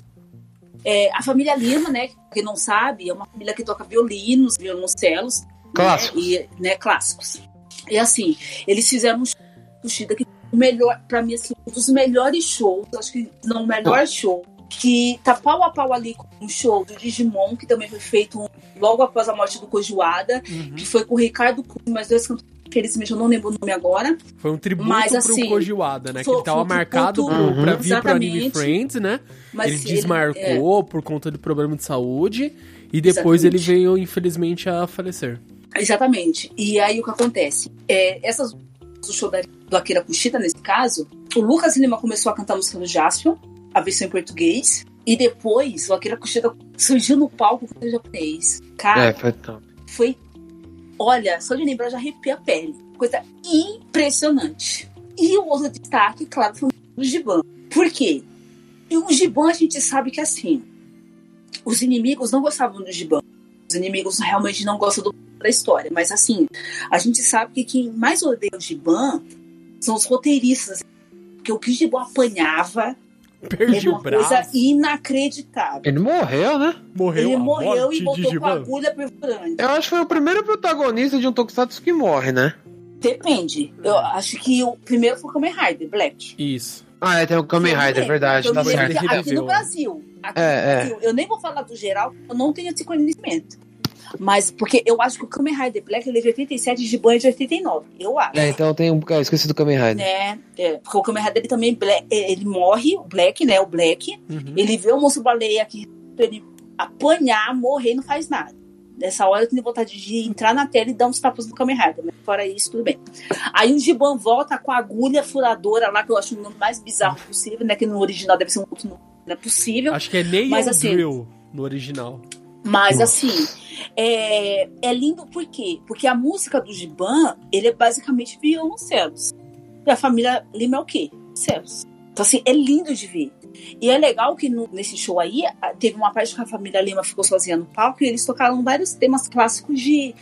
é, a família Lima, né? Quem não sabe, é uma família que toca violinos, violoncelos. Clássicos. Né, e, né, clássicos. E assim, eles fizeram um show do que melhor, pra mim, assim, um dos melhores shows, acho que não o melhor show, que tá pau a pau ali com um show do Digimon, que também foi feito logo após a morte do Kojiwada, Uhum. que foi com o Ricardo Cruz, mas dois cantores que eles eu não lembro o nome agora. Foi um tributo Mas, pro assim, Kojiwada, né? Que foi- ele tava um marcado tributo, pro, pra vir pro Anime exatamente. Friends, né? Mas ele desmarcou por conta do problema de saúde. E depois ele Exatamente. veio, infelizmente, a falecer. é, exatamente. E aí o que acontece? É, essas do show da, do Akira Kushida, nesse caso, o Lucas Lima começou a cantar a música do Jaspion, a versão em português, e depois o Akira Kushida surgiu no palco com o japonês. Cara, É, foi top. foi. Olha, só de lembrar já arrepia a pele. Coisa impressionante. E o outro destaque, claro, foi o Giban. Por quê? E o Giban a gente sabe que assim. Os inimigos não gostavam do Giban. Os inimigos realmente não gostam do, da história. Mas assim, a gente sabe que quem mais odeia o Giban são os roteiristas. Porque o que o Giban apanhava Perdi o uma braço. coisa inacreditável. Ele morreu, né? Morreu Ele morreu e botou com a agulha perfurante. Eu acho que foi o primeiro protagonista de um Tokusatsu que morre, né? Depende. Eu acho que o primeiro foi o Kamen Rider, Black. Isso. Ah, é, tem o Kamen Rider, Eu verdade, lembro tá certo. aqui no Brasil. Aqui É, no é. Brasil. Eu nem vou falar do geral, eu não tenho esse conhecimento. Mas porque eu acho que o Kamen Rider Black ele é de 87 e de Ban é de 89. Eu acho. É, então tem um. Ah, esqueci do Kamen Rider. Né? É, porque o Kamen Rider ele também Black- ele morre, o Black, né? O Black. Uhum. Ele vê o monstro baleia que ele apanhar, morrer e não faz nada. Nessa hora eu tenho vontade de entrar na tela e dar uns tapas no Kamen Rider. Mas fora isso, tudo bem. Aí o Giban volta com a agulha furadora lá, que eu acho o nome mais bizarro possível, né? Que no original deve ser um outro nome. Não é possível. Acho que é Nail Mas, assim, Drill no original. Mas assim, é, é lindo por quê? Porque a música do Giban, ele é basicamente violoncelos. E a família Lima é o quê? Celos. Então assim, é lindo de ver. E é legal que no- nesse show aí, teve uma parte que a família Lima ficou sozinha no palco e eles tocaram vários temas clássicos de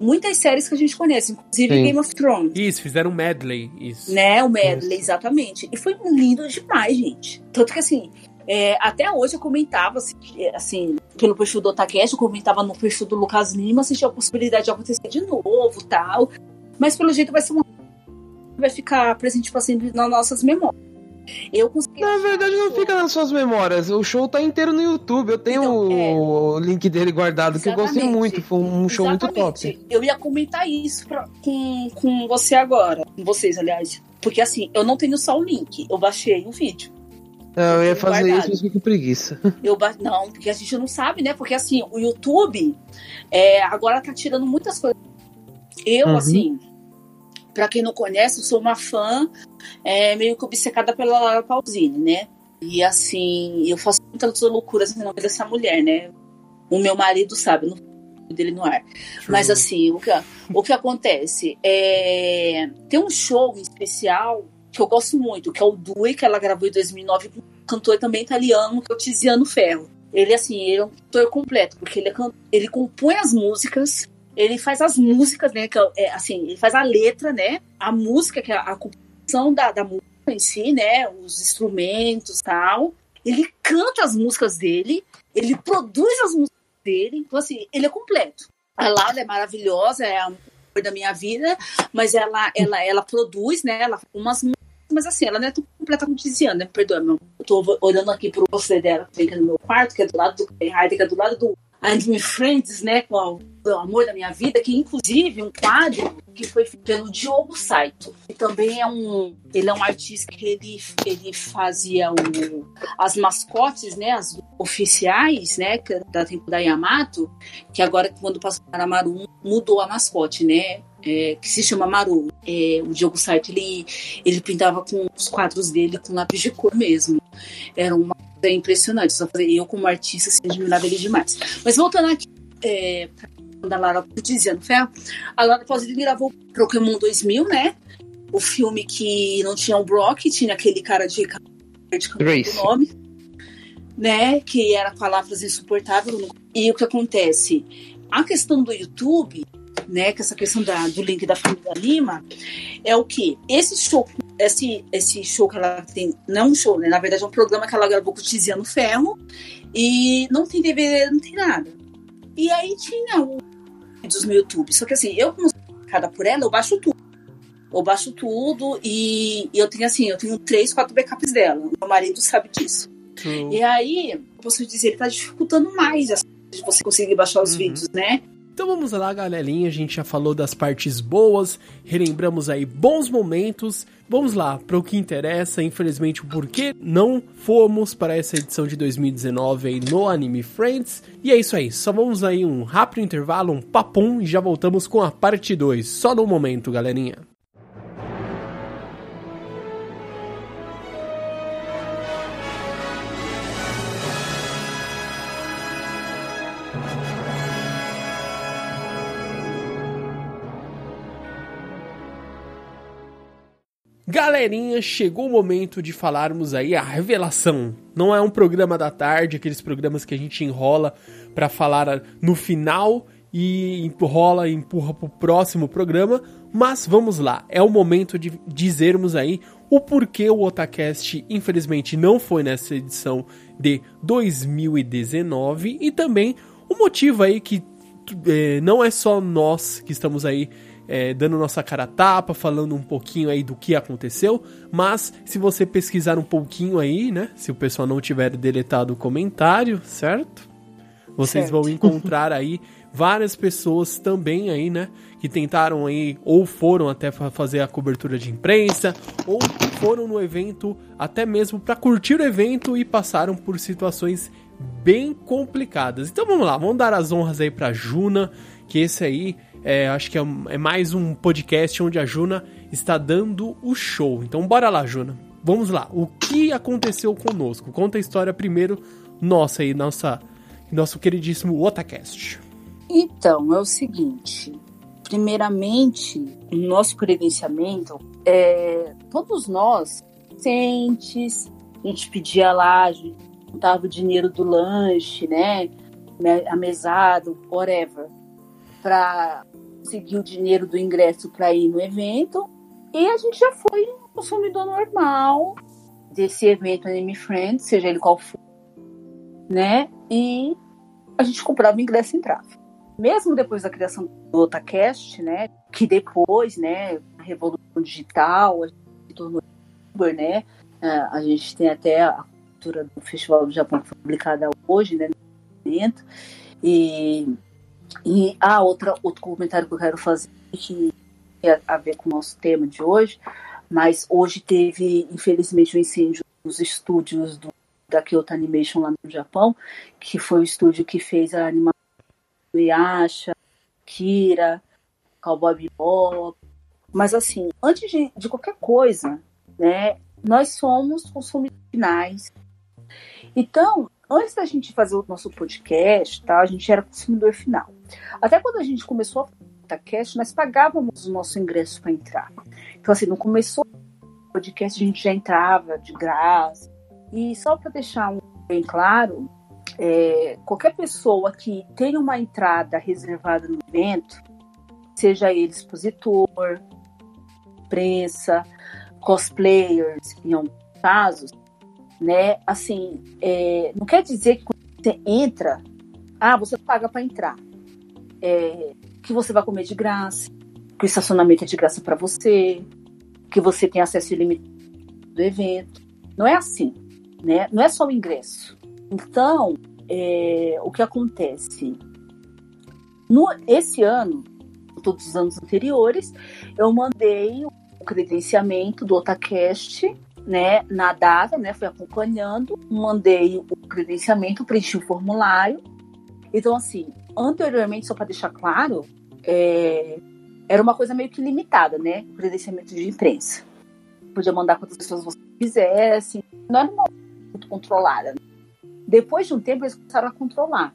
muitas séries que a gente conhece, inclusive Sim. Game of Thrones. Isso, fizeram um medley. Isso. Né, o medley, exatamente. E foi lindo demais, gente. Tanto que assim, é, até hoje eu comentava, assim, assim, pelo perfil do Otacast, eu comentava no perfil do Lucas Lima se tinha a possibilidade de acontecer de novo tal. Mas pelo jeito vai ser uma. Vai ficar presente pra sempre nas nossas memórias. Eu consegui. Na verdade, não fica nas suas memórias. O show tá inteiro no YouTube. Eu tenho Então, é. o link dele guardado, que eu gostei Exatamente. muito. Foi um show muito Exatamente. top. Eu ia comentar isso pra- com, com você agora. Com vocês, aliás. Porque assim, eu não tenho só o link. Eu baixei o vídeo. Eu ia fazer Guardado. isso, mas fiquei com preguiça. Eu. Não, porque a gente não sabe, né? Porque assim, o YouTube é, agora tá tirando muitas coisas. Eu, Uhum. assim, pra quem não conhece, eu sou uma fã é, meio que obcecada pela Lara Pausini, né? E assim, eu faço muitas loucuras em nome dessa mulher, né? O meu marido sabe, não dele no ar. Mas assim, o que, o que acontece? É, tem um show especial que eu gosto muito, que é o Due, que ela gravou em 2009 com um cantor também italiano, que é o Tiziano Ferro. Ele, assim, ele é um cantor completo, porque ele, é can- ele compõe as músicas, ele faz as músicas, né, que é, é, assim, ele faz a letra, né, a música, que é a composição da, da música em si, né, os instrumentos tal. Ele canta as músicas dele, ele produz as músicas dele, então, assim, ele é completo. A Laura é maravilhosa, é a da minha vida, mas ela, ela, ela produz, né? Ela umas mas assim, ela não é tão completa como Tiziana, né? Perdoa, meu. Eu tô olhando aqui pro poster dela, que fica no meu quarto, que é do lado do Kamen Rider, que é do lado do Anime Friends, né? Com o, o amor da minha vida, que inclusive um quadro que foi pelo Diogo Saito. E também é um. Ele é um artista que ele, ele fazia o, as mascotes, né? As oficiais, né? Da tempo da Yamato, que agora, quando passou para Maru, mudou a mascote, né? É, que se chama Maru. É, o Diogo Saito, ele, ele pintava com os quadros dele com lápis de cor mesmo. Era uma coisa impressionante. Só fazer eu, como artista, assim, admirava ele demais. Mas voltando aqui, é, da Lara dizendo ferro, a Lara Pausini gravou Pokémon 2000, né? O filme que não tinha o Brock, tinha aquele cara de nome, né? Que era palavras insuportáveis. E o que acontece? A questão do YouTube, né? Que essa questão da, do link da família Lima, é o que? Esse show esse, esse show que ela tem, não é um show, né? Na verdade é um programa que ela gravou com o Tiziano Ferro e não tem DVD, não tem nada. E aí tinha um vídeos no YouTube. Só que assim, eu como cada por ela, eu baixo tudo. Eu baixo tudo e, e, eu tenho assim, eu tenho três, quatro backups dela. Meu marido sabe disso. True. E aí, eu posso dizer, ele tá dificultando mais de você conseguir baixar os uhum. vídeos, né? Então vamos lá, galerinha. A gente já falou das partes boas, relembramos aí bons momentos. Vamos lá para o que interessa. Infelizmente, o porquê não fomos para essa edição de 2019 aí no Anime Friends. E é isso aí. Só vamos aí um rápido intervalo, um papum e já voltamos com a parte 2. Só no momento, galerinha. Galerinha, chegou o momento de falarmos aí a revelação. Não é um programa da tarde, aqueles programas que a gente enrola para falar no final e enrola e empurra pro próximo programa, mas vamos lá. É o momento de dizermos aí o porquê o Otacast infelizmente não foi nessa edição de 2019 e também o motivo aí que é, não é só nós que estamos aí é, dando nossa cara a tapa, falando um pouquinho aí do que aconteceu, mas se você pesquisar um pouquinho aí, né, se o pessoal não tiver deletado o comentário, certo? Vocês certo. vão encontrar aí várias pessoas também aí, né, que tentaram aí ou foram até fazer a cobertura de imprensa ou foram no evento até mesmo para curtir o evento e passaram por situações bem complicadas. Então vamos lá, vamos dar as honras aí para Juna, que esse aí é, acho que é, é, mais um podcast onde a Juna está dando o show. Então bora lá, Juna. Vamos lá. O que aconteceu conosco? Conta a história primeiro nossa aí, nossa, nosso queridíssimo Otacast. Então, é o seguinte. Primeiramente, no nosso credenciamento, é, todos nós, cientes, a gente pedia lá, a gente o dinheiro do lanche, né? A mesada, whatever, para conseguir o dinheiro do ingresso para ir no evento. E a gente já foi um consumidor normal desse evento Anime Friends, seja ele qual for, né? E a gente comprava o ingresso e entrava. Mesmo depois da criação do Otacast, né? Que depois, né? A revolução digital, a gente se tornou Uber, né? Ah, a gente tem até a cultura do Festival do Japão publicada hoje, né? E e ah, outra, outro comentário que eu quero fazer que tem a ver com o nosso tema de hoje, mas hoje teve, infelizmente, um incêndio nos estúdios do, da Kyoto Animation lá no Japão, que foi o estúdio que fez a animação do Yasha, Kira, Cowboy Bebop. Mas assim, antes de, de qualquer coisa, né, nós somos consumidores finais. Então, antes da gente fazer o nosso podcast, tá, a gente era consumidor final. Até quando a gente começou a podcast, nós pagávamos o nosso ingresso para entrar. Então, assim, não começou o podcast, a gente já entrava de graça. E só para deixar bem claro, é, qualquer pessoa que tenha uma entrada reservada no evento, seja ele expositor, imprensa, cosplayers, em alguns casos, né? Assim, é, não quer dizer que quando você entra, ah, você paga para entrar, é, que você vai comer de graça, que o estacionamento é de graça para você, que você tem acesso ilimitado do evento. Não é assim, né? Não é só o ingresso. Então, é, o que acontece? No, esse ano, todos os anos anteriores, eu mandei o credenciamento do Otacast né, na data, né, fui acompanhando, mandei o credenciamento, preenchi o formulário. Então, assim, anteriormente, só para deixar claro, é, era uma coisa meio que limitada, né, o credenciamento de imprensa. Podia mandar quantas pessoas você quisesse, não era uma muito controlada. Depois de um tempo, eles começaram a controlar.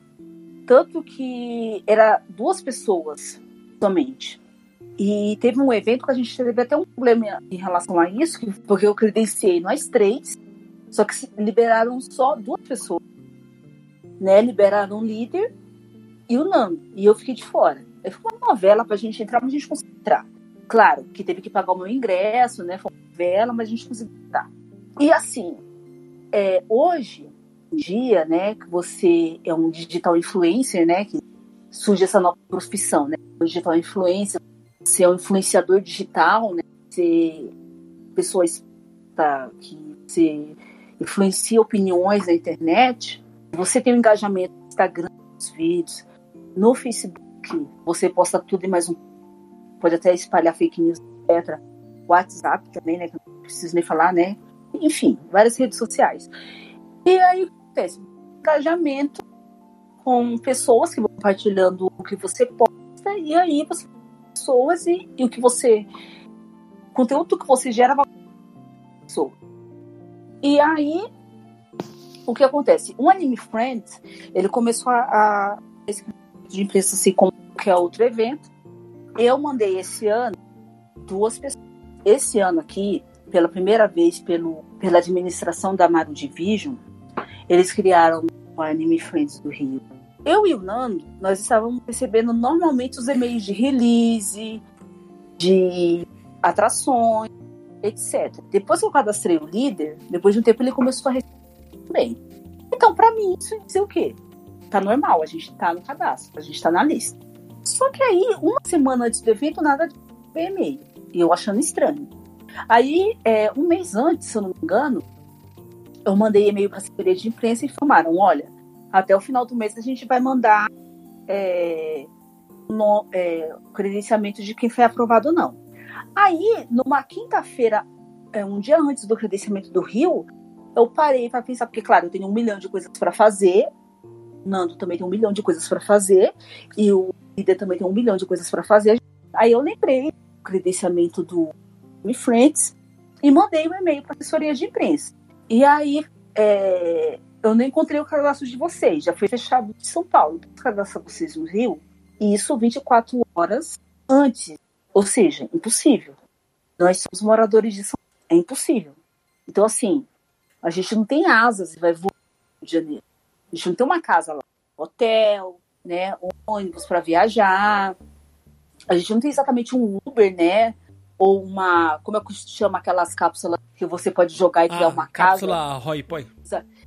Tanto que era duas pessoas somente. E teve um evento que a gente teve até um problema em relação a isso, porque eu credenciei nós três, só que liberaram só duas pessoas. Né? Liberaram o líder e o Nando. E eu fiquei de fora. Aí ficou uma novela pra gente entrar, mas a gente conseguiu entrar. Claro que teve que pagar o meu ingresso, né? Foi vela, mas a gente conseguiu dar. E assim, é, hoje em dia, né, que você é um digital influencer, né, que surge essa nova profissão, né, digital influencer, você é um influenciador digital, né, você tá, que você influencia opiniões na internet, você tem um engajamento no Instagram, nos vídeos, no Facebook, você posta tudo e mais um, pode até espalhar fake news, etc. WhatsApp também, né, não preciso nem falar, né, enfim, várias redes sociais. E aí acontece engajamento com pessoas que vão compartilhando o que você posta, e aí você pessoas e, e o que você. O conteúdo que você gera vai pessoa. E aí, o que acontece? O Anime Friends, ele começou a, a de imprensa assim como qualquer outro evento. Eu mandei esse ano duas pessoas. Esse ano aqui, pela primeira vez pelo, pela administração da Maru Division, eles criaram o Anime Friends do Rio. Eu e o Nando, nós estávamos recebendo normalmente os e-mails de release, de atrações, etc. Depois que eu cadastrei o líder, depois de um tempo ele começou a receber também. Então, para mim, isso dizer o quê? Tá normal, a gente tá no cadastro, a gente tá na lista. Só que aí, uma semana antes do evento, nada de e-mail. E eu achando estranho. Aí, é, um mês antes, se eu não me engano, eu mandei e-mail para a assessoria de imprensa e informaram: olha, até o final do mês a gente vai mandar é, no, é, credenciamento de quem foi aprovado ou não. Aí, numa quinta-feira, é, um dia antes do credenciamento do Rio, eu parei para pensar, porque, claro, eu tenho um milhão de coisas para fazer, o Nando também tem um milhão de coisas para fazer, e o líder também tem um milhão de coisas para fazer. Aí eu lembrei do credenciamento do Me Friends e mandei um e-mail para a assessoria de imprensa. E aí, é, eu não encontrei o cadastro de vocês, já foi fechado de São Paulo. Cadastrar vocês no Rio, e isso 24 horas antes. Ou seja, impossível. Nós somos moradores de São Paulo, é impossível. Então, assim, a gente não tem asas e vai voar no Rio de Janeiro. A gente não tem uma casa lá, hotel, né, ônibus para viajar. A gente não tem exatamente um Uber, né, ou uma, como é que chama aquelas cápsulas que você pode jogar e criar Ah, uma casa? cápsula Roy Poi.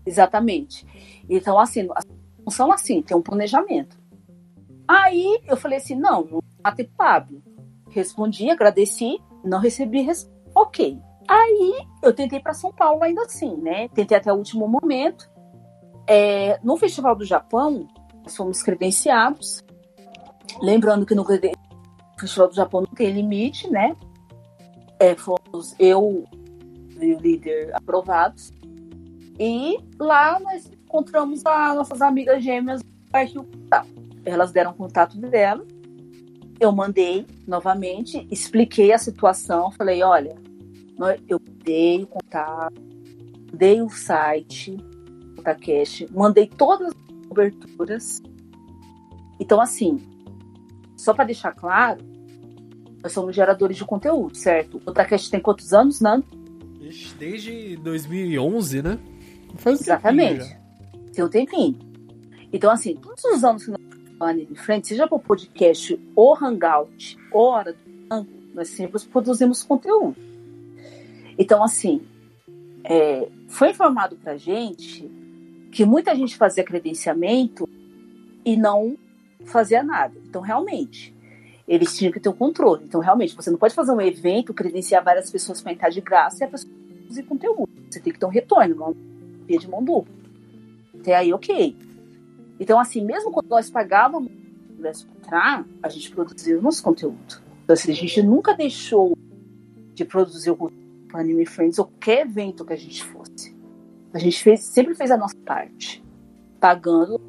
Exatamente. Então, assim, não são assim, tem um planejamento. Aí eu falei assim: não, não bate Pablo. Respondi, agradeci, não recebi resposta. Ok. Aí eu tentei para São Paulo ainda assim, né? Tentei até o último momento. É, no Festival do Japão, nós fomos credenciados. Lembrando que no Festival do Japão não tem limite, né? É, fomos eu e o líder aprovados. E lá nós encontramos as nossas amigas gêmeas Ucutá. Elas deram contato dela. Eu mandei novamente, expliquei a situação. Falei: olha, eu dei o contato, dei o site, o Takeshi, mandei todas as coberturas. Então, assim, só para deixar claro, nós somos geradores de conteúdo, certo? O Takeshi tem quantos anos, Nando? Desde 2011, né? Faz um Exatamente. já. Tem um tempinho. Então, assim, todos os anos que nós estamos em frente, seja o podcast ou Hangout ou Hora do Banco, nós sempre produzimos conteúdo. Então, assim, é, foi informado para gente que muita gente fazia credenciamento e não fazia nada. Então, realmente, eles tinham que ter um controle. Então, realmente, você não pode fazer um evento, credenciar várias pessoas para entrar de graça e a pessoa produzir conteúdo. Você tem que ter um retorno, uma via de mão dupla. Até aí, ok. Então, assim, mesmo quando nós pagávamos para entrar, a gente produzia o nosso conteúdo. Então, assim, a gente nunca deixou de produzir o conteúdo para Anime Friends ou qualquer evento que a gente fosse. A gente fez, sempre fez a nossa parte, pagando,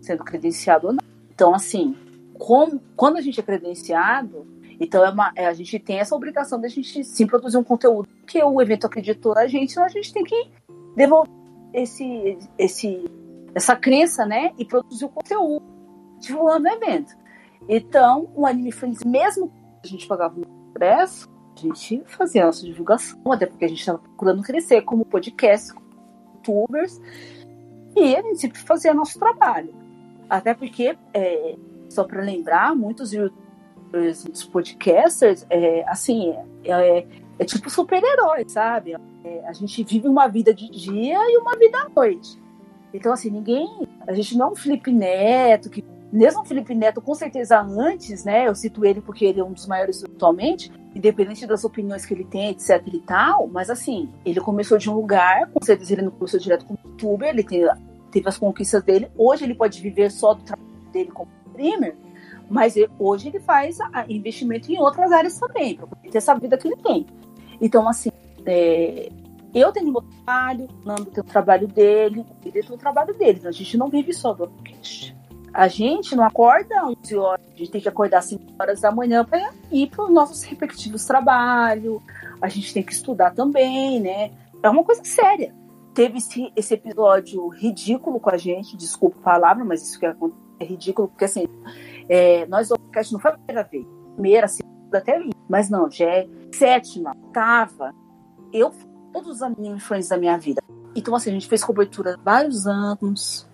sendo credenciado ou não. Então, assim, quando a gente é credenciado, então é uma, é, a gente tem essa obrigação de a gente sim produzir um conteúdo que o evento acreditou na gente, então a gente tem que devolver esse, esse, essa crença, né? E produzir o conteúdo divulgando o evento. Então, o Anime Friends, mesmo que a gente pagava no ingresso, a gente fazia a nossa divulgação, até porque a gente estava procurando crescer como podcast, como youtubers, e a gente sempre fazia nosso trabalho. Até porque, é, só para lembrar, muitos youtubers, muitos podcasters, é, assim, é, é tipo super-herói, sabe? É, a gente vive uma vida de dia e uma vida à noite. Então, assim, ninguém. A gente não é um Felipe Neto, que. Mesmo Felipe Neto, com certeza antes, né? Eu cito ele porque ele é um dos maiores atualmente, independente das opiniões que ele tem, etc e tal, mas assim, ele começou de um lugar, com certeza ele não começou direto como youtuber, ele tem, teve as conquistas dele, hoje ele pode viver só do trabalho dele como streamer, mas hoje ele faz investimento em outras áreas também, para ter essa vida que ele tem. Então, assim, é, eu tenho meu trabalho, o Nando tem o trabalho dele, ele tem o trabalho dele. A gente não vive só do podcast. A gente não acorda 11 horas, a gente tem que acordar 5 horas da manhã para ir para os nossos respectivos trabalhos. A gente tem que estudar também, né? É uma coisa séria. Teve esse, esse episódio ridículo com a gente, desculpa a palavra, mas isso que é, ridículo, porque assim, é, nós do podcast não foi a primeira vez, primeira, segunda, até ali, mas não, já é sétima, oitava. Eu todos os anime friends da minha vida. Então, assim, a gente fez cobertura vários anos.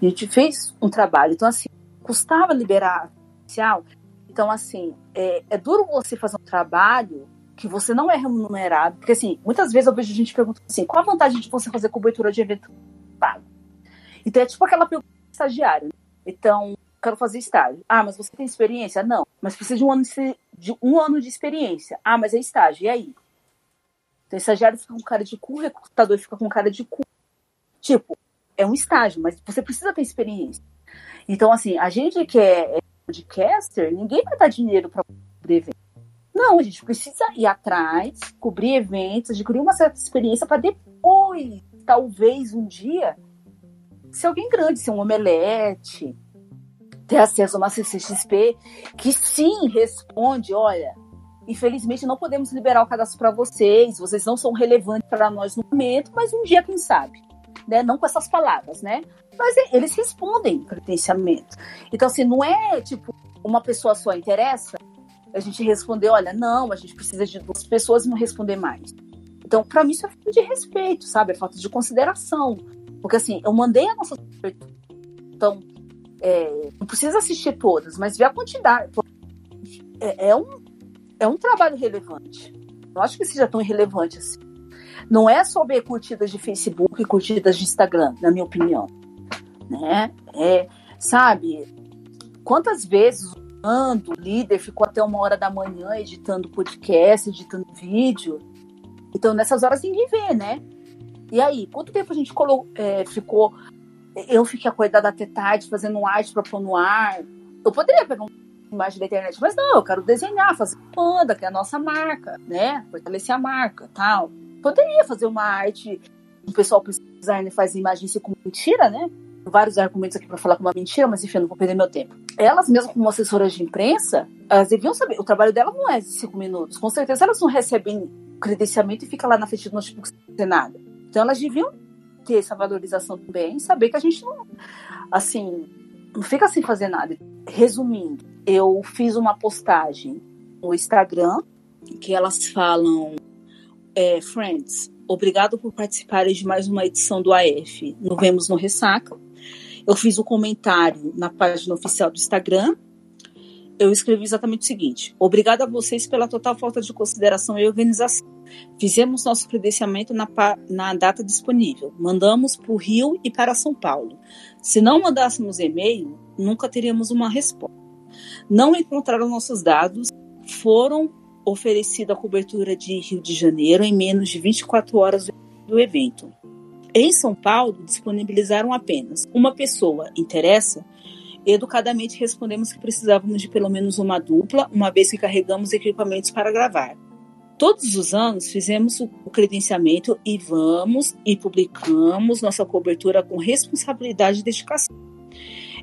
A gente fez um trabalho. Então, assim, custava liberar inicial. Então, assim, é, é, duro você fazer um trabalho que você não é remunerado. Porque, assim, muitas vezes eu vejo gente perguntando assim, qual a vantagem de você fazer cobertura de evento pago? Então, é tipo aquela pergunta estagiária. Né? Então, quero fazer estágio. Ah, mas você tem experiência? Não. Mas precisa de um ano de, de, um ano de experiência. Ah, mas é estágio. E aí? Então, estagiário fica com cara de cu, recrutador fica com cara de cu. Tipo, é um estágio, mas você precisa ter experiência. Então, assim, a gente que é podcaster, ninguém vai dar dinheiro para cobrir evento. Não, a gente precisa ir atrás, cobrir eventos, adquirir uma certa experiência para depois, talvez um dia, ser alguém grande, ser um omelete, ter acesso a uma CCXP que sim responde, olha, Infelizmente, não podemos liberar o cadastro para vocês, vocês não são relevantes para nós no momento, mas um dia, quem sabe? Né? Não com essas palavras, né? Mas eles respondem credenciamento. Então, assim, não é tipo uma pessoa só interessa, a gente responder, olha, não, a gente precisa de duas pessoas e não responder mais. Então, para mim, isso é falta de respeito, sabe? É falta de consideração. Porque, assim, eu mandei a nossa. Então, é, não precisa assistir todas, mas ver a quantidade. É, é um, é um trabalho relevante. Não acho que seja tão irrelevante assim. Não é ver curtidas de Facebook e curtidas de Instagram, na minha opinião. Né? É, sabe, quantas vezes o líder, ficou até uma hora da manhã editando podcast, editando vídeo. Então, nessas horas ninguém vê, né? E aí, quanto tempo a gente colocou, é, ficou. Eu fiquei acordada até tarde fazendo arte para pôr no ar. Eu poderia pegar um imagem da internet. Mas não, eu quero desenhar, fazer panda, que é a nossa marca, né? Fortalecer a marca, tal. Poderia fazer uma arte, o pessoal design faz imagem com mentira, né? Vários argumentos aqui para falar com uma mentira, mas enfim, eu não vou perder meu tempo. Elas, mesmo como assessoras de imprensa, elas deviam saber. O trabalho delas não é de cinco minutos. Com certeza elas não recebem credenciamento e fica lá na frente do notebook sem nada. Então elas deviam ter essa valorização também, saber que a gente não, assim, não fica sem fazer nada. Resumindo, eu fiz uma postagem no Instagram que elas falam é, Friends, obrigado por participarem de mais uma edição do AF. Nos vemos no Ressaca. Eu fiz um comentário na página oficial do Instagram. Eu escrevi exatamente o seguinte: obrigado a vocês pela total falta de consideração e organização. Fizemos nosso credenciamento na, na data disponível. Mandamos para o Rio e para São Paulo. Se não mandássemos e-mail, nunca teríamos uma resposta não encontraram nossos dados, foram oferecida a cobertura de Rio de Janeiro em menos de 24 horas do evento. Em São Paulo, disponibilizaram apenas uma pessoa interessa. Educadamente respondemos que precisávamos de pelo menos uma dupla, uma vez que carregamos equipamentos para gravar. Todos os anos fizemos o credenciamento e vamos e publicamos nossa cobertura com responsabilidade e dedicação.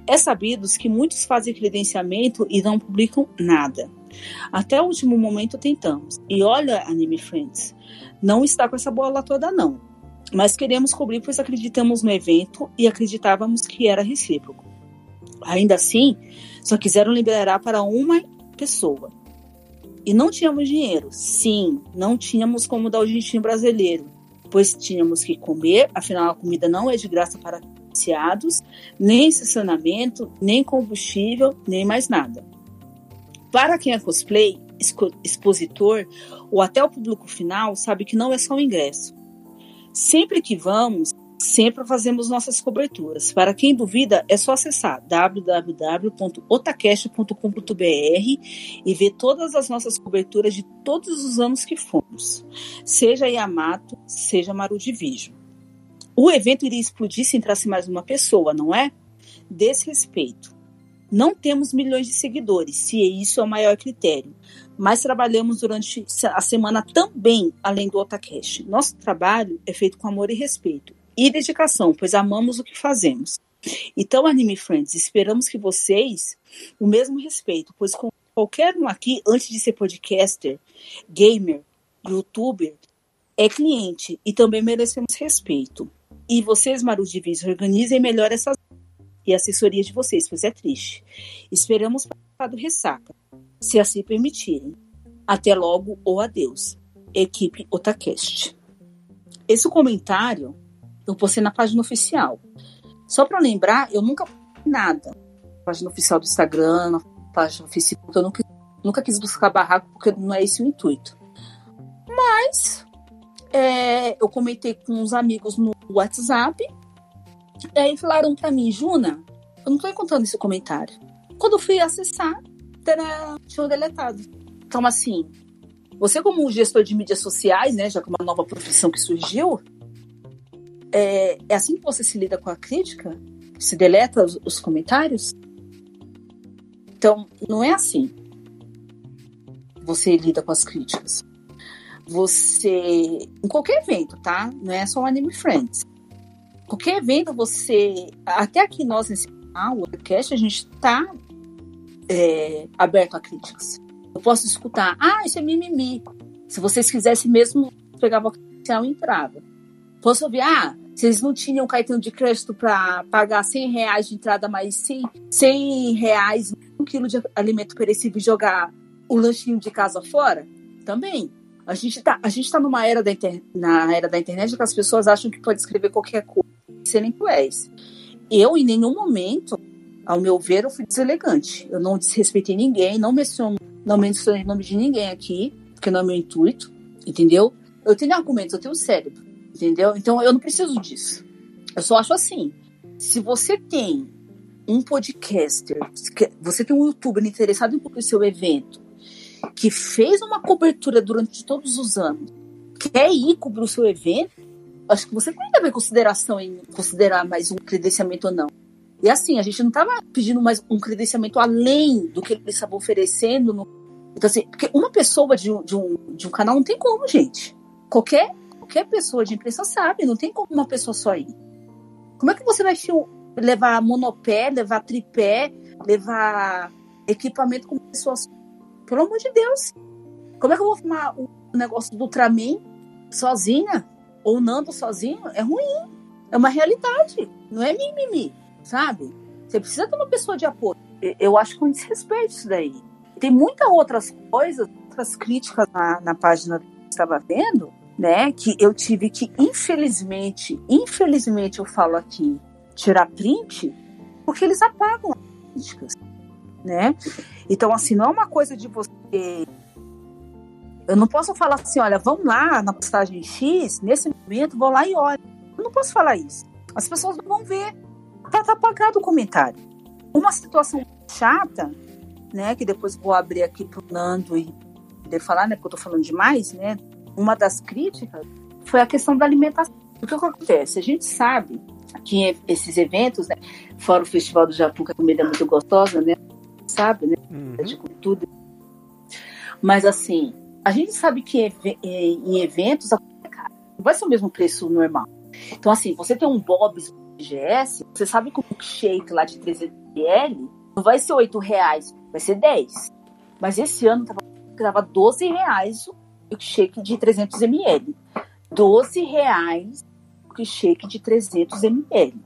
É sabido que muitos fazem credenciamento e não publicam nada. Até o último momento tentamos. E olha, Anime Friends, não está com essa bola toda não. Mas queremos cobrir pois acreditamos no evento e acreditávamos que era recíproco. Ainda assim, só quiseram liberar para uma pessoa. E não tínhamos dinheiro. Sim, não tínhamos como dar o jeitinho brasileiro, pois tínhamos que comer, afinal a comida não é de graça para iniciados, nem estacionamento, nem combustível, nem mais nada. Para quem é cosplay, expositor ou até o público final sabe que não é só o ingresso. Sempre que vamos, sempre fazemos nossas coberturas. Para quem duvida, é só acessar www.otacast.com.br e ver todas as nossas coberturas de todos os anos que fomos, seja Yamato, seja Marudivision. O evento iria explodir se entrasse mais uma pessoa, não é? Desrespeito. Não temos milhões de seguidores, se isso é o maior critério, mas trabalhamos durante a semana também, além do Otacast. Nosso trabalho é feito com amor e respeito e dedicação, pois amamos o que fazemos. Então, Anime Friends, esperamos que vocês o mesmo respeito, pois qualquer um aqui, antes de ser podcaster, gamer, youtuber, é cliente e também merecemos respeito. E vocês, Maru Divis, organizem melhor essas e assessoria de vocês, pois é triste. Esperamos para do ressaca, se assim permitirem. Até logo ou adeus. Equipe Otacast. Esse comentário eu postei na página oficial. Só para lembrar, eu nunca nada. Na página oficial do Instagram, na página do Facebook, eu nunca, nunca quis buscar barraco porque não é esse o intuito. Mas é, eu comentei com uns amigos no WhatsApp aí falaram para mim, Juna, eu não tô encontrando esse comentário. Quando eu fui acessar, era, tinham deletado. Então, assim, você como gestor de mídias sociais, né, já que é uma nova profissão que surgiu, é, é assim que você se lida com a crítica? Se deleta os, os comentários? Então, não é assim. Você lida com as críticas. Você, em qualquer evento, tá? Não é só o Anime Friends qualquer evento você. Até aqui nós nesse canal, o podcast, a gente está é, aberto a críticas. Eu posso escutar, ah, isso é mimimi. Se vocês quisessem mesmo, pegava o oficial e entrava. Posso ouvir, ah, vocês não tinham cartão de crédito para pagar 100 reais de entrada, mas 100, 100 reais, um quilo de alimento perecível e jogar o lanchinho de casa fora? Também. A gente está a gente tá numa era da, inter, na era da internet que as pessoas acham que pode escrever qualquer coisa serem cruéis. Eu, em nenhum momento, ao meu ver, eu fui deselegante. Eu não desrespeitei ninguém, não menciono, não mencionei o nome de ninguém aqui, porque não é meu intuito, entendeu? Eu tenho argumentos, eu tenho cérebro, entendeu? Então eu não preciso disso. Eu só acho assim: se você tem um podcaster, você tem um youtuber interessado em cobrir seu evento, que fez uma cobertura durante todos os anos, quer ir cobrir o seu evento, acho que você tem que haver consideração em considerar mais um credenciamento ou não. E assim, a gente não estava pedindo mais um credenciamento além do que eles estavam oferecendo. No... Então, assim, porque uma pessoa de um, de, um, de um canal não tem como, gente. Qualquer, qualquer pessoa de imprensa sabe, não tem como uma pessoa só ir. Como é que você vai levar monopé, levar tripé, levar equipamento com pessoas? Pelo amor de Deus. Como é que eu vou filmar o negócio do Ultraman sozinha? Ou Nando sozinho é ruim. É uma realidade. Não é mimimi, sabe? Você precisa ter uma pessoa de apoio. Eu acho com desrespeito isso daí. Tem muitas outras coisas, outras críticas na, na página que eu estava vendo, né? Que eu tive que, infelizmente, infelizmente eu falo aqui, tirar print, porque eles apagam as críticas, né? Então, assim, não é uma coisa de você eu não posso falar assim, olha, vamos lá na postagem X, nesse momento, vou lá e olha. Eu não posso falar isso. As pessoas não vão ver. Tá, tá apagado o comentário. Uma situação chata, né, que depois vou abrir aqui pro Nando e poder falar, né, porque eu tô falando demais, né, uma das críticas foi a questão da alimentação. O que acontece? A gente sabe que esses eventos, né, fora o Festival do Japão, que a comida é muito gostosa, né, sabe, né, uhum. de cultura. Mas, assim, a gente sabe que em eventos não vai ser o mesmo preço normal. Então, assim, você tem um Bob's GS, você sabe que o milkshake lá de 300 ml não vai ser 8 reais, vai ser 10. Mas esse ano tava, tava 12 reais o milkshake de 300 ml. 12 reais o milkshake de 300 ml.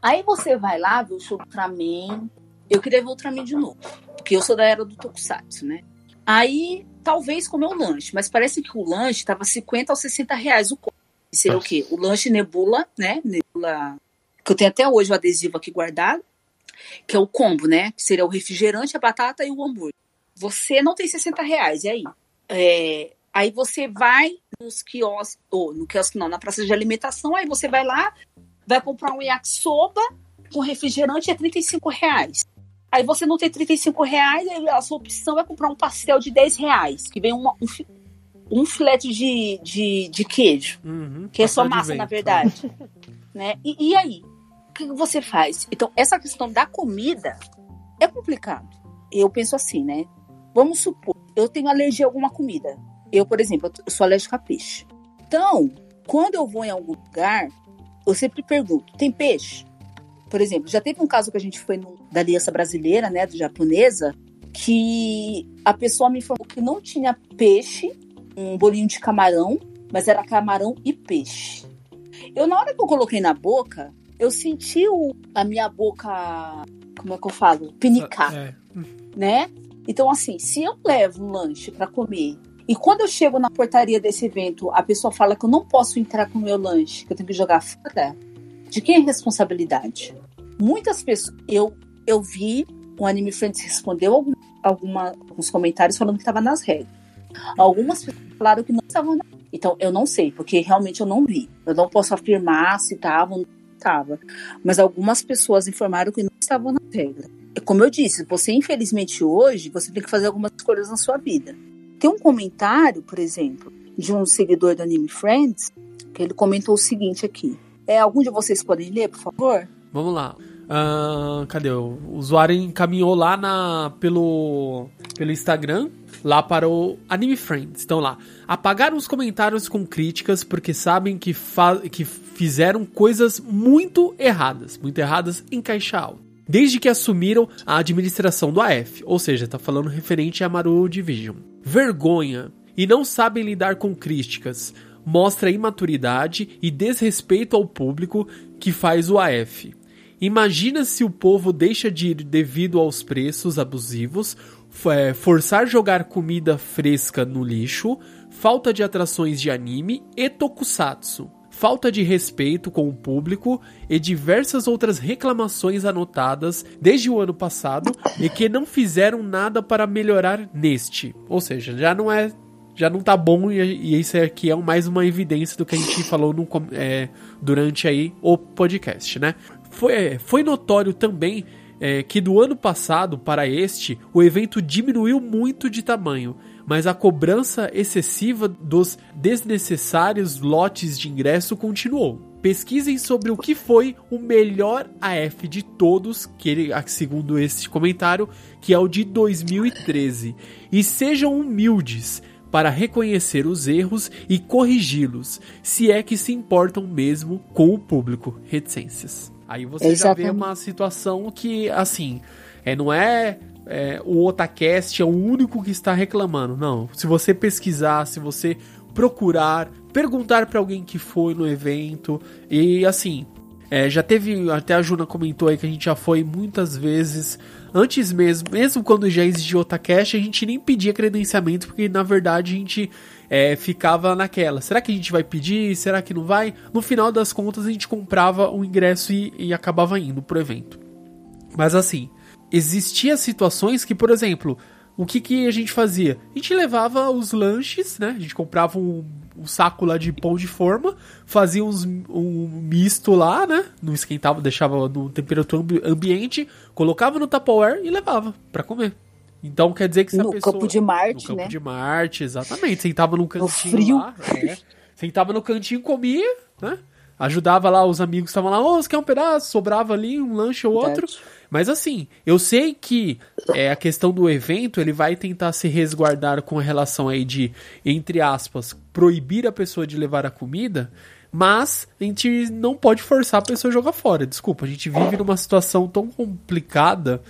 Aí você vai lá ver o show do Ultraman. Eu queria ver o Ultraman de novo, porque eu sou da era do Tokusatsu, né? Aí talvez comer um lanche, mas parece que o lanche estava 50 ou 60 reais o copo. Seria o quê? O lanche Nebula, né? Nebula. Que eu tenho até hoje o adesivo aqui guardado, que é o combo, né? Que seria o refrigerante, a batata e o hambúrguer. você não tem 60 reais, e aí? É, aí você vai nos quiosques, ou no quiosque não, na praça de alimentação, aí você vai lá, vai comprar um yakisoba com refrigerante é 35 reais. Aí você não tem 35 reais, aí a sua opção é comprar um pastel de 10 reais, que vem uma, um, um filete de, de, de queijo, Uhum, que é só massa, na verdade. né? E, e aí? O que que você faz? Então, essa questão da comida é complicado. Eu penso assim, né? Vamos supor, eu tenho alergia a alguma comida. Eu, por exemplo, eu sou alérgica a peixe. Então, quando eu vou em algum lugar, eu sempre pergunto: tem peixe? Por exemplo, já teve um caso que a gente foi no, da Aliança Brasileira, né, do japonesa, que a pessoa me informou que não tinha peixe, um bolinho de camarão, mas era camarão e peixe. Eu, na hora que eu coloquei na boca, eu senti o, a minha boca, como é que eu falo? Pinicar É. né? Então, assim, se eu levo um lanche para comer e quando eu chego na portaria desse evento, a pessoa fala que eu não posso entrar com o meu lanche, que eu tenho que jogar fora, de quem é a responsabilidade? Muitas pessoas. Eu, eu vi, o Anime Friends respondeu algum, alguma, alguns comentários falando que estava nas regras. Algumas pessoas falaram que não estavam na Então, eu não sei, porque realmente eu não vi. Eu não posso afirmar se estavam ou não estava. Mas algumas pessoas informaram que não estavam na regra. Como eu disse, você infelizmente hoje, você tem que fazer algumas escolhas na sua vida. Tem um comentário, por exemplo, de um seguidor do Anime Friends, que ele comentou o seguinte aqui. É, algum de vocês podem ler, por favor? Vamos lá. Ah, cadê? O usuário encaminhou lá na, pelo, pelo Instagram, lá para o Anime Friends. Então lá, apagaram os comentários com críticas porque sabem que, que fizeram coisas muito erradas. Muito erradas em caixa alta. Desde que assumiram a administração do AF, ou seja, tá falando referente a Maru Division. Vergonha. E não sabem lidar com críticas. Mostra imaturidade e desrespeito ao público que faz o AF. Imagina se o povo deixa de ir devido aos preços abusivos, é, forçar jogar comida fresca no lixo, falta de atrações de anime e tokusatsu, falta de respeito com o público e diversas outras reclamações anotadas desde o ano passado e que não fizeram nada para melhorar neste. Ou seja, já não é já não tá bom e, e isso aqui é mais uma evidência do que a gente falou no, é, durante aí o podcast, né? Foi, foi notório também é, que do ano passado para este o evento diminuiu muito de tamanho, mas a cobrança excessiva dos desnecessários lotes de ingresso continuou. Pesquisem sobre o que foi o melhor AF de todos, que ele, segundo este comentário, que é o de 2013, e sejam humildes para reconhecer os erros e corrigi-los, se é que se importam mesmo com o público. Reticências. Aí você Exatamente. já vê uma situação que, assim, é, não é, é, o Otacast é o único que está reclamando. Não. Se você pesquisar, se você procurar, perguntar para alguém que foi no evento, e assim. É, já teve, até a Juna comentou aí que a gente já foi muitas vezes, antes mesmo, mesmo quando já existia Otacast, a gente nem pedia credenciamento, porque na verdade a gente é, ficava naquela. Será que a gente vai pedir? Será que não vai? No final das contas, a gente comprava o ingresso e, e acabava indo pro evento. Mas assim, existia situações que, por exemplo, o que, que a gente fazia? A gente levava os lanches, né? A gente comprava um, um saco lá de pão de forma, fazia uns, um misto lá, né? Não esquentava, deixava no temperatura ambi- ambiente, colocava no Tupperware e levava pra comer. Então quer dizer que se a No pessoa... Campo de Marte, No Campo né? de Marte, exatamente. Sentava num cantinho frio. lá. é. Sentava no cantinho, comia, né? Ajudava lá os amigos que estavam lá, ô, você quer um pedaço? Sobrava ali um lanche ou outro. Mas assim, eu sei que é, a questão do evento, ele vai tentar se resguardar com relação aí de, entre aspas, proibir a pessoa de levar a comida, mas a gente não pode forçar a pessoa a jogar fora. Desculpa, a gente vive numa situação tão complicada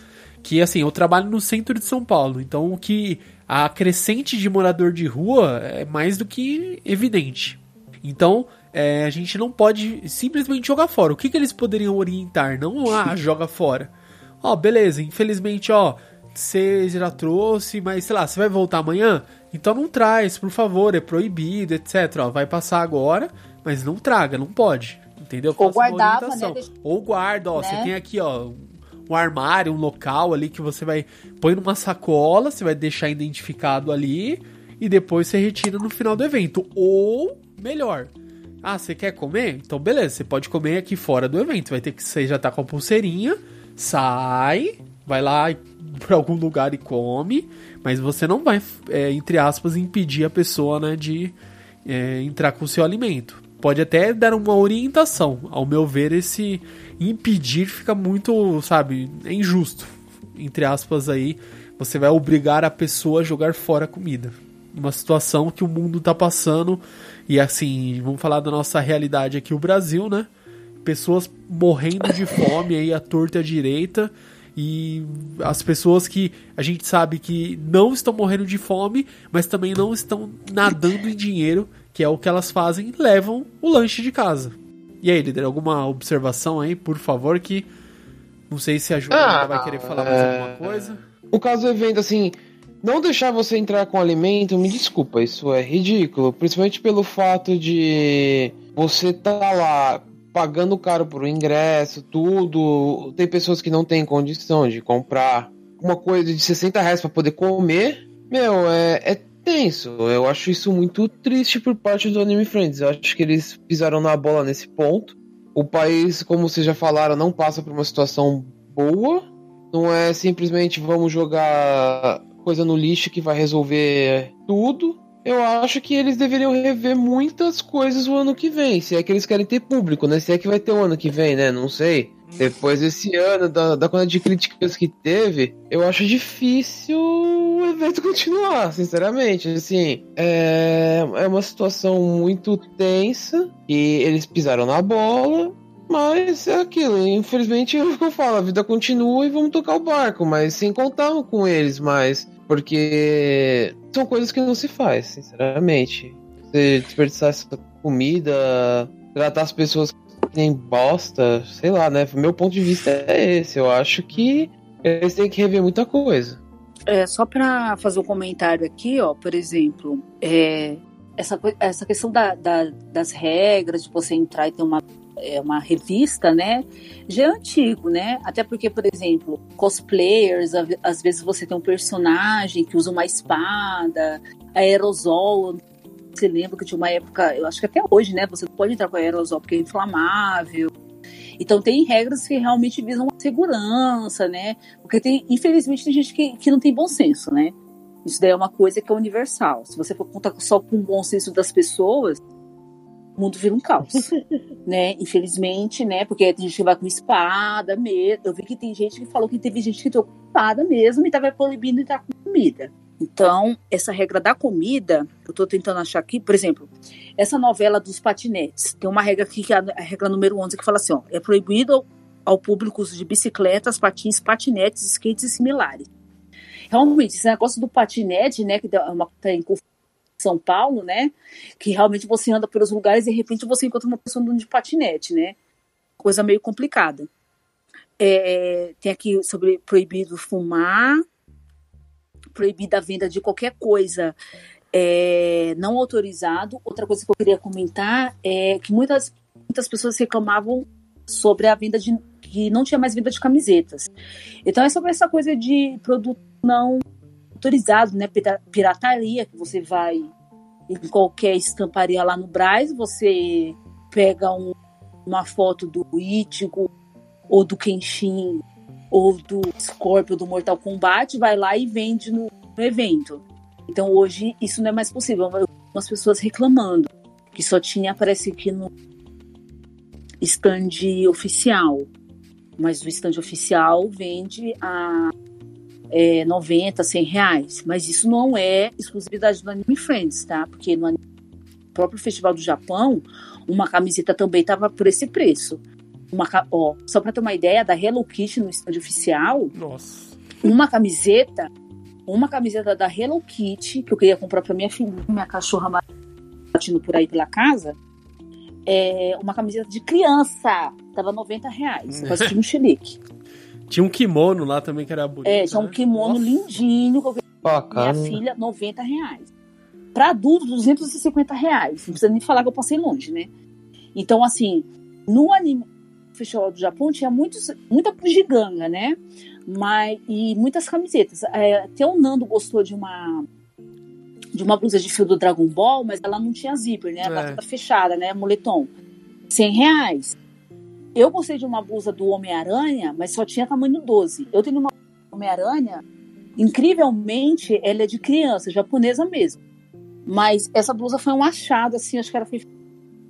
que assim, eu trabalho no centro de São Paulo, então o que a crescente de morador de rua é mais do que evidente. Então, é, a gente não pode simplesmente jogar fora. O que, que eles poderiam orientar? Não, ah, joga fora. Ó, beleza, infelizmente, ó, você já trouxe, mas sei lá, você vai voltar amanhã? Então não traz, por favor, é proibido, etc. Ó, vai passar agora, mas não traga, não pode. Entendeu? Ou Faça guardava, né, deixa- Ou guarda, ó, né? você tem aqui, ó, um armário, um local ali que você vai põe numa sacola, você vai deixar identificado ali e depois você retira no final do evento. Ou melhor, ah, você quer comer? Então beleza, você pode comer aqui fora do evento. Vai ter que você já tá com a pulseirinha, sai, vai lá para algum lugar e come, mas você não vai, é, entre aspas, impedir a pessoa né, de é, entrar com o seu alimento. Pode até dar uma orientação. Ao meu ver, esse impedir fica muito, sabe, é injusto. Entre aspas aí, você vai obrigar a pessoa a jogar fora a comida. Uma situação que o mundo tá passando. E assim, vamos falar da nossa realidade aqui, o Brasil, né? Pessoas morrendo de fome aí à torta e à direita. E as pessoas que a gente sabe que não estão morrendo de fome, mas também não estão nadando em dinheiro, que é o que elas fazem, levam o lanche de casa. E aí, líder, alguma observação aí, por favor, que não sei se a Joana Ah, vai querer falar mais é. alguma coisa. O caso do evento, assim, não deixar você entrar com alimento, me desculpa, isso é ridículo. Principalmente pelo fato de você tá lá pagando caro por ingresso, tudo. Tem pessoas que não têm condição de comprar uma coisa de 60 reais pra poder comer. Meu, é, é tenso. Eu acho isso muito triste por parte do Anime Friends. Eu acho que eles pisaram na bola nesse ponto. O país, como vocês já falaram, não passa por uma situação boa. Não é simplesmente vamos jogar coisa no lixo que vai resolver tudo. Eu acho que eles deveriam rever muitas coisas o ano que vem. Se é que eles querem ter público, né? Se é que vai ter o ano que vem, né? Não sei. Depois desse ano, da, da quantidade de críticas que teve, eu acho difícil o evento continuar, sinceramente. Assim, é, é uma situação muito tensa e eles pisaram na bola. Mas é aquilo, infelizmente é o que eu falo, a vida continua e vamos tocar o barco, mas sem contar com eles mais. Porque são coisas que não se faz, sinceramente. Você desperdiçar essa comida, tratar as pessoas que nem bosta, sei lá, né? Meu ponto de vista é esse. Eu acho que eles têm que rever muita coisa. É, só para fazer um comentário aqui, ó, por exemplo, é, essa, essa questão da- da- das regras de você entrar e ter uma, é, uma revista, né, já é antigo, né? Até porque, por exemplo, cosplayers, às vezes você tem um personagem que usa uma espada, aerosol. Você lembra que tinha uma época, eu acho que até hoje, né? Você pode entrar com aerosol porque é inflamável. Então tem regras que realmente visam a segurança, né? Porque tem, infelizmente, tem gente que, que não tem bom senso, né? Isso daí é uma coisa que é universal. Se você for contar só com o bom senso das pessoas, o mundo vira um caos, né? Infelizmente, né? Porque tem gente que vai com espada mesmo. Eu vi que tem gente que falou que teve gente que com espada mesmo e tava proibindo entrar com comida. Então, essa regra da comida, eu tô tentando achar aqui, por exemplo, essa novela dos patinetes, tem uma regra aqui que é a regra número 11 que fala assim, ó, é proibido ao, público o uso de bicicletas, patins, patinetes, skates e similares. Realmente, esse negócio do patinete, né, que dá uma tá em São Paulo, né, que realmente você anda pelos lugares e de repente você encontra uma pessoa andando de patinete, né, coisa meio complicada. É, tem aqui sobre proibido fumar, proibida a venda de qualquer coisa é, não autorizado. Outra coisa que eu queria comentar é que muitas, muitas pessoas reclamavam sobre a venda de que não tinha mais venda de camisetas. Então é sobre essa coisa de produto não autorizado, né? Pira- Pirataria, que você vai em qualquer estamparia lá no Braz, você pega um- uma foto do Ichigo ou do Kenshin ou do Scorpio do Mortal Kombat, vai lá e vende no, no evento. Então hoje isso não é mais possível. Algumas pessoas reclamando que só tinha, parece que no stand oficial. Mas o stand oficial vende a é, 90, 100 reais. Mas isso não é exclusividade do Anime Friends, tá? Porque no próprio Festival do Japão, uma camiseta também estava por esse preço. Uma, ó, só para ter uma ideia, da Hello Kitty no stand oficial, Nossa. uma camiseta, uma camiseta da Hello Kitty, que eu queria comprar para minha filha, minha cachorra latindo por aí pela casa, é uma camiseta de criança, tava 90 reais, quase tinha um chilique. Tinha um kimono lá também que era bonito. É, tinha um né? kimono Nossa. lindinho, que eu Pá, minha filha, 90 reais. Para adulto, 250 reais. Não precisa nem falar que eu passei longe, né? Então, assim, no Anime Festival do Japão tinha muitos, muita bugiganga, né? Mas, e muitas camisetas. É, até o Nando gostou de uma de uma blusa de fio do Dragon Ball, mas ela não tinha zíper, né? Ela É. toda fechada, né? Moletom. 100 reais. Eu gostei de uma blusa do Homem-Aranha, mas só tinha tamanho 12. Eu tenho uma Homem-Aranha, incrivelmente, ela é de criança, japonesa mesmo. Mas essa blusa foi um achado, assim, acho que ela foi.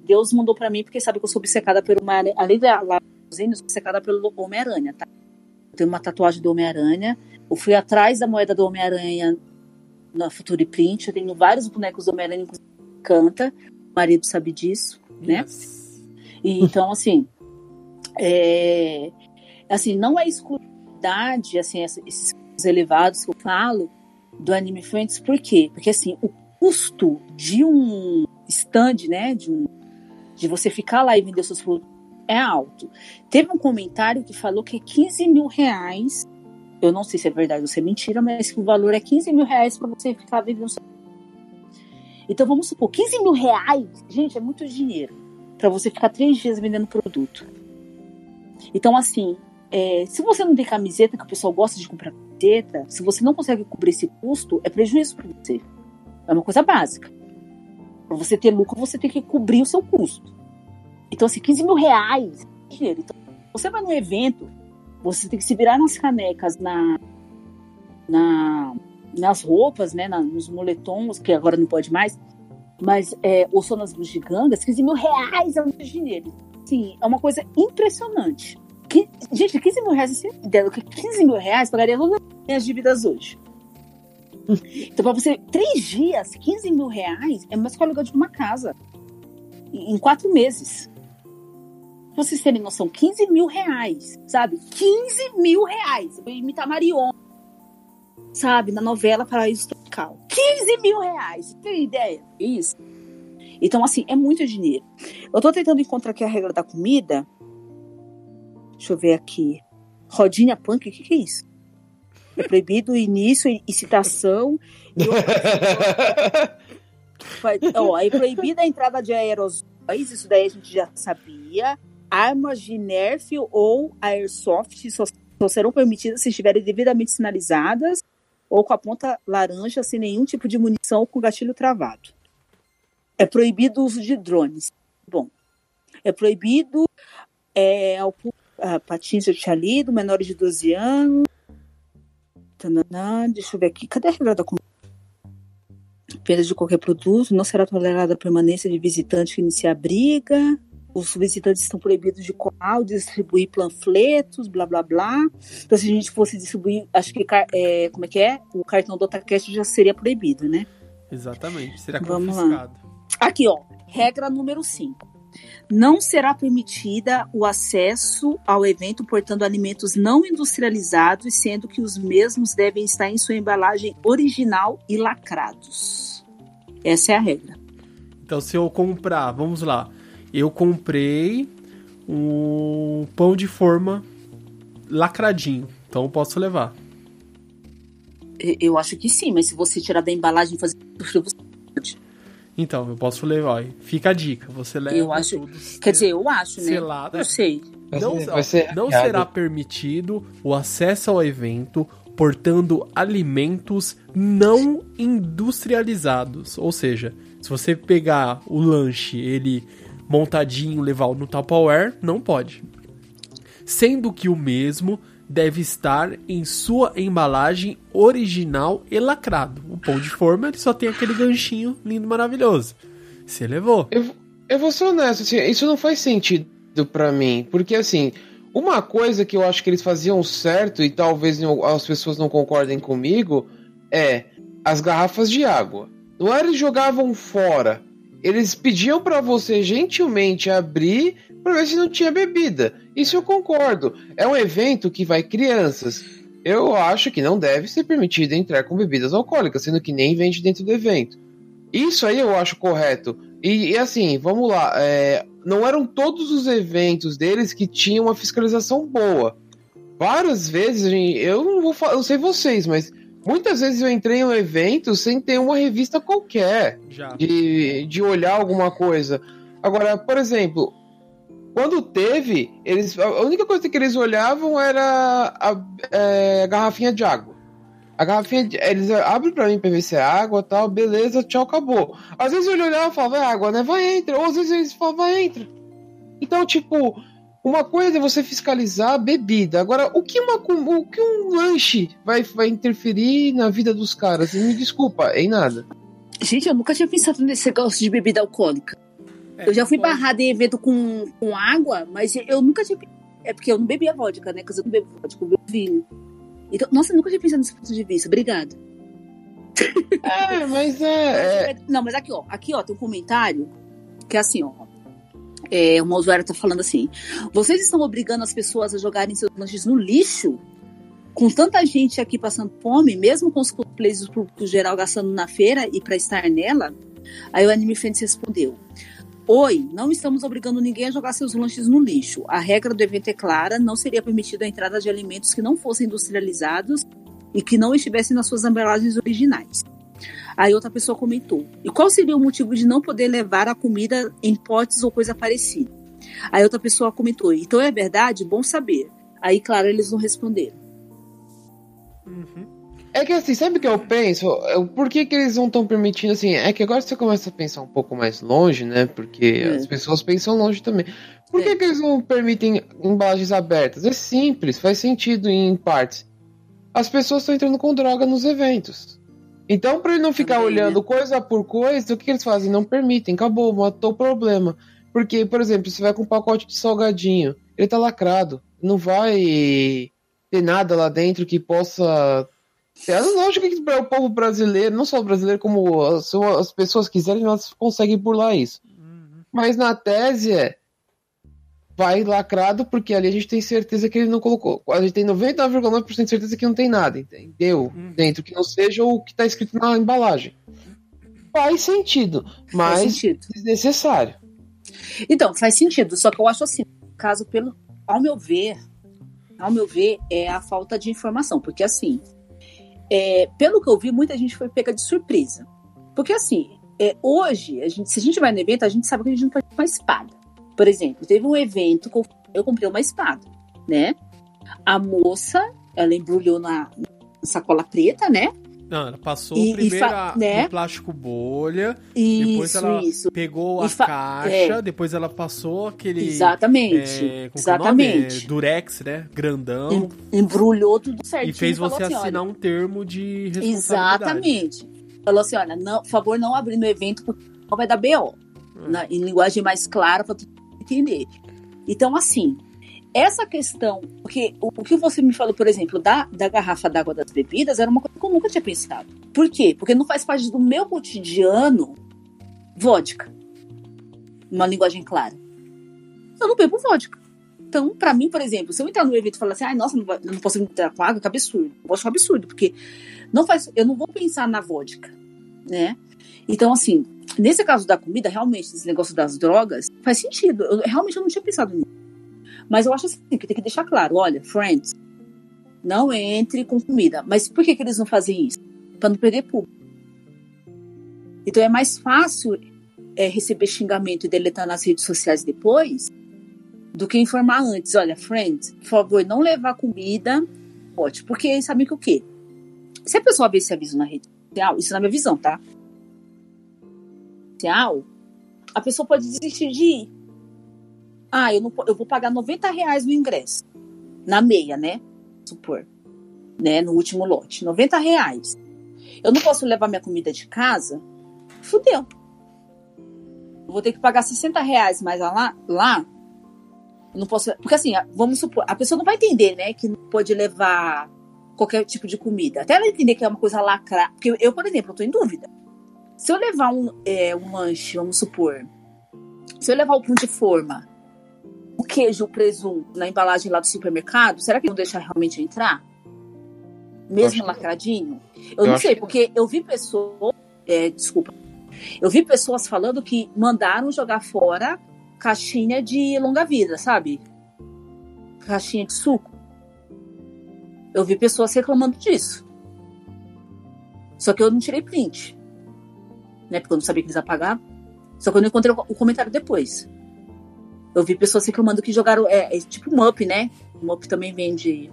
Deus mandou pra mim, porque sabe que eu sou obcecada pelo Homem-Aranha. Além da lá, eu sou obcecada pelo Homem-Aranha, tá? Eu tenho uma tatuagem do Homem-Aranha. Eu fui atrás da moeda do Homem-Aranha na Future Print. Eu tenho vários bonecos do Homem-Aranha, inclusive canta. O marido sabe disso, né? Yes. E, então, assim, é, assim, não é exclusividade, assim, esses elevados que eu falo do Anime Friends, por quê? Porque, assim, o custo de um stand, né, de, um, de você ficar lá e vender seus produtos é alto. Teve um comentário que falou que é 15 mil reais, eu não sei se é verdade ou se é mentira, mas que o valor é 15 mil reais para você ficar vendendo seu então vamos supor, 15 mil reais, gente, é muito dinheiro para você ficar três dias vendendo produto. Então, assim, é, se você não tem camiseta, que o pessoal gosta de comprar camiseta, se você não consegue cobrir esse custo, é prejuízo para você. É uma coisa básica. Para você ter lucro, você tem que cobrir o seu custo. Então, assim, 15 mil reais é dinheiro. Então, você vai num evento, você tem que se virar nas canecas, na, na, nas roupas, né, na- nos moletons, que agora não pode mais, mas é, ou só nas bugigangas, 15 mil reais é muito dinheiro. Sim, é uma coisa impressionante. Que, gente, 15 mil reais, do que 15 mil reais pagaria todas as minhas dívidas hoje. Então, pra você, três dias, 15 mil reais é mais que o aluguel de uma casa. Em em quatro meses. Pra vocês terem noção, 15 mil reais, sabe? 15 mil reais. Eu vou imitar Marion, sabe? Na novela Paraíso Tropical. 15 mil reais. Tem ideia? Isso. Então, assim, é muito dinheiro. Eu tô tentando encontrar aqui a regra da comida. Deixa eu ver aqui. Rodinha punk, o que, que é isso? É proibido o início e citação. E Ó, é proibida a entrada de aerosóis, isso daí a gente já sabia. Armas de Nerf ou Airsoft só, só serão permitidas se estiverem devidamente sinalizadas ou com a ponta laranja sem nenhum tipo de munição ou com gatilho travado. É proibido o uso de drones. Bom, é proibido é, pu- ah, patins eu tinha lido, menores de 12 anos. Tananã, deixa eu ver aqui. Cadê a regra da? Venda de qualquer produto, não será tolerada a permanência de visitante que iniciar briga. Os visitantes estão proibidos de colar ou distribuir panfletos, blá blá blá. Então, se a gente fosse distribuir, acho que é, como é que é? O cartão do Otacast já seria proibido, né? Exatamente. Será Vamos lá. confiscado. Aqui, ó, regra número 5. Não será permitida o acesso ao evento portando alimentos não industrializados, sendo que os mesmos devem estar em sua embalagem original e lacrados. Essa é a regra. Então, se eu comprar, vamos lá, eu comprei um pão de forma lacradinho. Então, eu posso levar. E- Eu acho que sim, mas se você tirar da embalagem e fazer você pode. Então, eu posso levar. Fica a dica. Você leva Eu acho- tudo. Quer dizer, eu acho, né? Selado. Eu sei. Não, não será permitido o acesso ao evento portando alimentos não industrializados. Ou seja, se você pegar o lanche, ele montadinho, levar no Tupperware, não pode. Sendo que o mesmo deve estar em sua embalagem original e lacrado. O pão de forma ele só tem aquele ganchinho lindo, maravilhoso. Você levou. Eu, eu vou ser honesto, assim, isso não faz sentido pra mim, porque assim, uma coisa que eu acho que eles faziam certo e talvez as pessoas não concordem comigo é as garrafas de água. Não era eles jogavam fora, eles pediam pra você gentilmente abrir pra ver se não tinha bebida. Isso eu concordo. É um evento que vai crianças. Eu acho que não deve ser permitido entrar com bebidas alcoólicas, sendo que nem vende dentro do evento. Isso aí eu acho correto. E, e assim, vamos lá, é, não eram todos os eventos deles que tinham uma fiscalização boa. Várias vezes, eu não vou eu não sei vocês, mas muitas vezes eu entrei em um evento sem ter uma revista qualquer Já. de, de olhar alguma coisa. Agora, por exemplo, quando teve, eles, a única coisa que eles olhavam era a, é, a garrafinha de água. A garrafinha, de, eles abrem pra mim pra ver se é água tal, beleza, tchau, acabou. Às vezes eu olhava e falava, é água, né? Vai, entra. Ou às vezes eles falavam, vai, entra. Então, tipo, uma coisa é você fiscalizar a bebida. Agora, o que, uma, o que um lanche vai, vai interferir na vida dos caras? Me desculpa, em nada. Gente, eu nunca tinha pensado nesse negócio de bebida alcoólica. É, eu já fui pode- barrada em evento com, com água, mas eu nunca tinha. É porque eu não bebia vodka, né? Porque eu não bebo vodka, eu bebo vinho. Então, nossa, eu nunca tinha pensado nesse ponto de vista. Obrigada. É, mas é. é Não, mas aqui, ó. Aqui, ó, tem um comentário que é assim, ó. É, uma usuária tá falando assim: vocês estão obrigando as pessoas a jogarem seus lanches no lixo? Com tanta gente aqui passando fome, mesmo com os cosplays do público geral gastando na feira e pra estar nela? Aí o Anime Friends respondeu: Oi, não estamos obrigando ninguém a jogar seus lanches no lixo. A regra do evento é clara: não seria permitida a entrada de alimentos que não fossem industrializados e que não estivessem nas suas embalagens originais. Aí outra pessoa comentou: E qual seria o motivo de não poder levar a comida em potes ou coisa parecida? Aí outra pessoa comentou: Então é verdade? Bom saber. Aí, claro, eles não responderam. Uhum. É que assim, sabe o que eu penso? Por que, que eles não estão permitindo assim? É que agora você começa a pensar um pouco mais longe, né? Porque É. as pessoas pensam longe também. Por que, É. que eles não permitem embalagens abertas? É simples, faz sentido em partes. As pessoas estão entrando com droga nos eventos. Então, para ele não ficar Também, né? olhando coisa por coisa, o que, que eles fazem? Não permitem, acabou, matou o problema. Porque, por exemplo, você vai com um pacote de salgadinho, ele tá lacrado, não vai ter nada lá dentro que possa é lógico que para o povo brasileiro, não só o brasileiro, como as, as pessoas quiserem, elas conseguem burlar isso. Uhum. Mas na tese é. Vai lacrado, porque ali a gente tem certeza que ele não colocou. A gente tem 99,9% de certeza que não tem nada, entendeu? Uhum. Dentro que não seja o que está escrito na embalagem. Faz sentido, Faz mas sentido. desnecessário. Então, faz sentido. Só que eu acho assim, caso pelo, ao meu ver, ao meu ver, é a falta de informação, porque assim, é, pelo que eu vi, muita gente foi pega de surpresa, porque assim, é, hoje, a gente, se a gente vai no evento, a gente sabe que a gente não pode ter uma espada. Por exemplo, teve um evento que eu, comprei uma espada, né? A moça, ela embrulhou na, sacola preta, né? Não, ela passou E- e primeiro a- né? no plástico bolha, depois Isso, ela isso. pegou E a caixa, é. depois ela passou aquele. Exatamente. é, é nome? É, exatamente. Durex, né? Grandão. Em- Embrulhou tudo certinho. E fez falou você assim, olha, assinar um termo de responsabilidade. Exatamente. Falou assim: olha, não, por favor, não abrir no evento porque não vai dar BO. Hum. Na- em linguagem mais clara para entender. Então, assim, essa questão, porque o, o que você me falou, por exemplo, da, da garrafa d'água das bebidas, era uma coisa que eu nunca tinha pensado. Por quê? Porque não faz parte do meu cotidiano vodka. Uma linguagem clara. Eu não bebo vodka. Então, pra mim, por exemplo, se eu entrar no evento e falar assim, ai, nossa, não, vai- não posso entrar com água, que absurdo. Eu acho um absurdo, porque não faz, eu não vou pensar na vodka, né? Então, assim, nesse caso da comida, realmente, esse negócio das drogas, faz sentido. Eu realmente eu não tinha pensado nisso. Mas eu acho assim, que tem que deixar claro, olha, friends, não entre com comida. Mas por que, que eles não fazem isso? Pra não perder público. Então é mais fácil é, receber xingamento e deletar nas redes sociais depois do que informar antes. Olha, friends, por favor, não levar comida, pode. Porque sabem que o quê? Se a pessoa vê esse aviso na rede social, isso na minha visão, tá? Social, a pessoa pode desistir de ir. Ah, eu, não, eu vou pagar 90 reais no ingresso. Na meia, né? Supor. Né? No último lote. 90 reais. Eu não posso levar minha comida de casa? Fudeu. Eu vou ter que pagar 60 reais mais lá, lá não posso. Porque assim, vamos supor, a pessoa não vai entender, né, que não pode levar qualquer tipo de comida. Até ela entender que é uma coisa lacrar. Porque eu, por exemplo, eu tô em dúvida. Se eu levar um, é, um lanche, vamos supor. Se eu levar o pão de forma, o queijo, o presunto na embalagem lá do supermercado, será que não deixa realmente entrar? Mesmo que- lacradinho? Eu, Eu não sei, que- porque eu vi pessoas. é, desculpa. Eu vi pessoas falando que mandaram jogar fora caixinha de longa-vida, sabe? Caixinha de suco. Eu vi pessoas reclamando disso. Só que eu não tirei print. Né? Porque eu não sabia que eles apagavam. Só que eu não encontrei o comentário depois. Eu vi pessoas reclamando que jogaram. É, é tipo Mup, né? Mup também vende.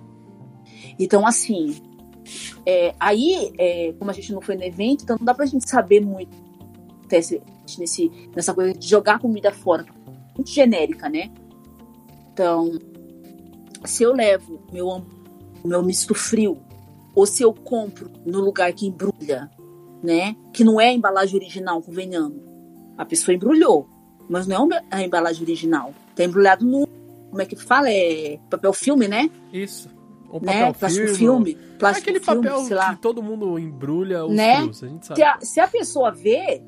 Então, assim. É, aí, é, como a gente não foi no evento, então não dá pra gente saber muito nesse, nessa coisa de jogar comida fora. Muito genérica, né? Então, se eu levo meu, meu misto frio, ou se eu compro no lugar que embrulha, né? Que não é a embalagem original, convenhamos. A pessoa embrulhou, mas não é a embalagem original. Tá embrulhado no. Como é que fala? É papel filme, né? Isso. Ou né? papel né? Plástico filme. Plástico Aquele filme, papel sei lá. que todo mundo embrulha os né? fios, a gente sabe. Se a, se a pessoa vê,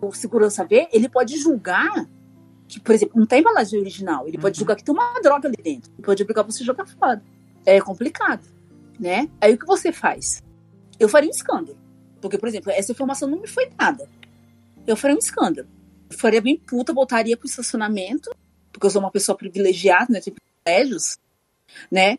o segurança vê, ele pode julgar que, por exemplo, não tem embalagem original. Ele uhum. pode julgar que tem uma droga ali dentro. Ele pode obrigar você jogar fora. É complicado, né? Aí o que você faz? Eu faria um escândalo. Porque, por exemplo, essa informação não me foi nada. Eu faria um escândalo. Eu faria bem puta, voltaria pro estacionamento, porque eu sou uma pessoa privilegiada, né? Tem privilégios, né?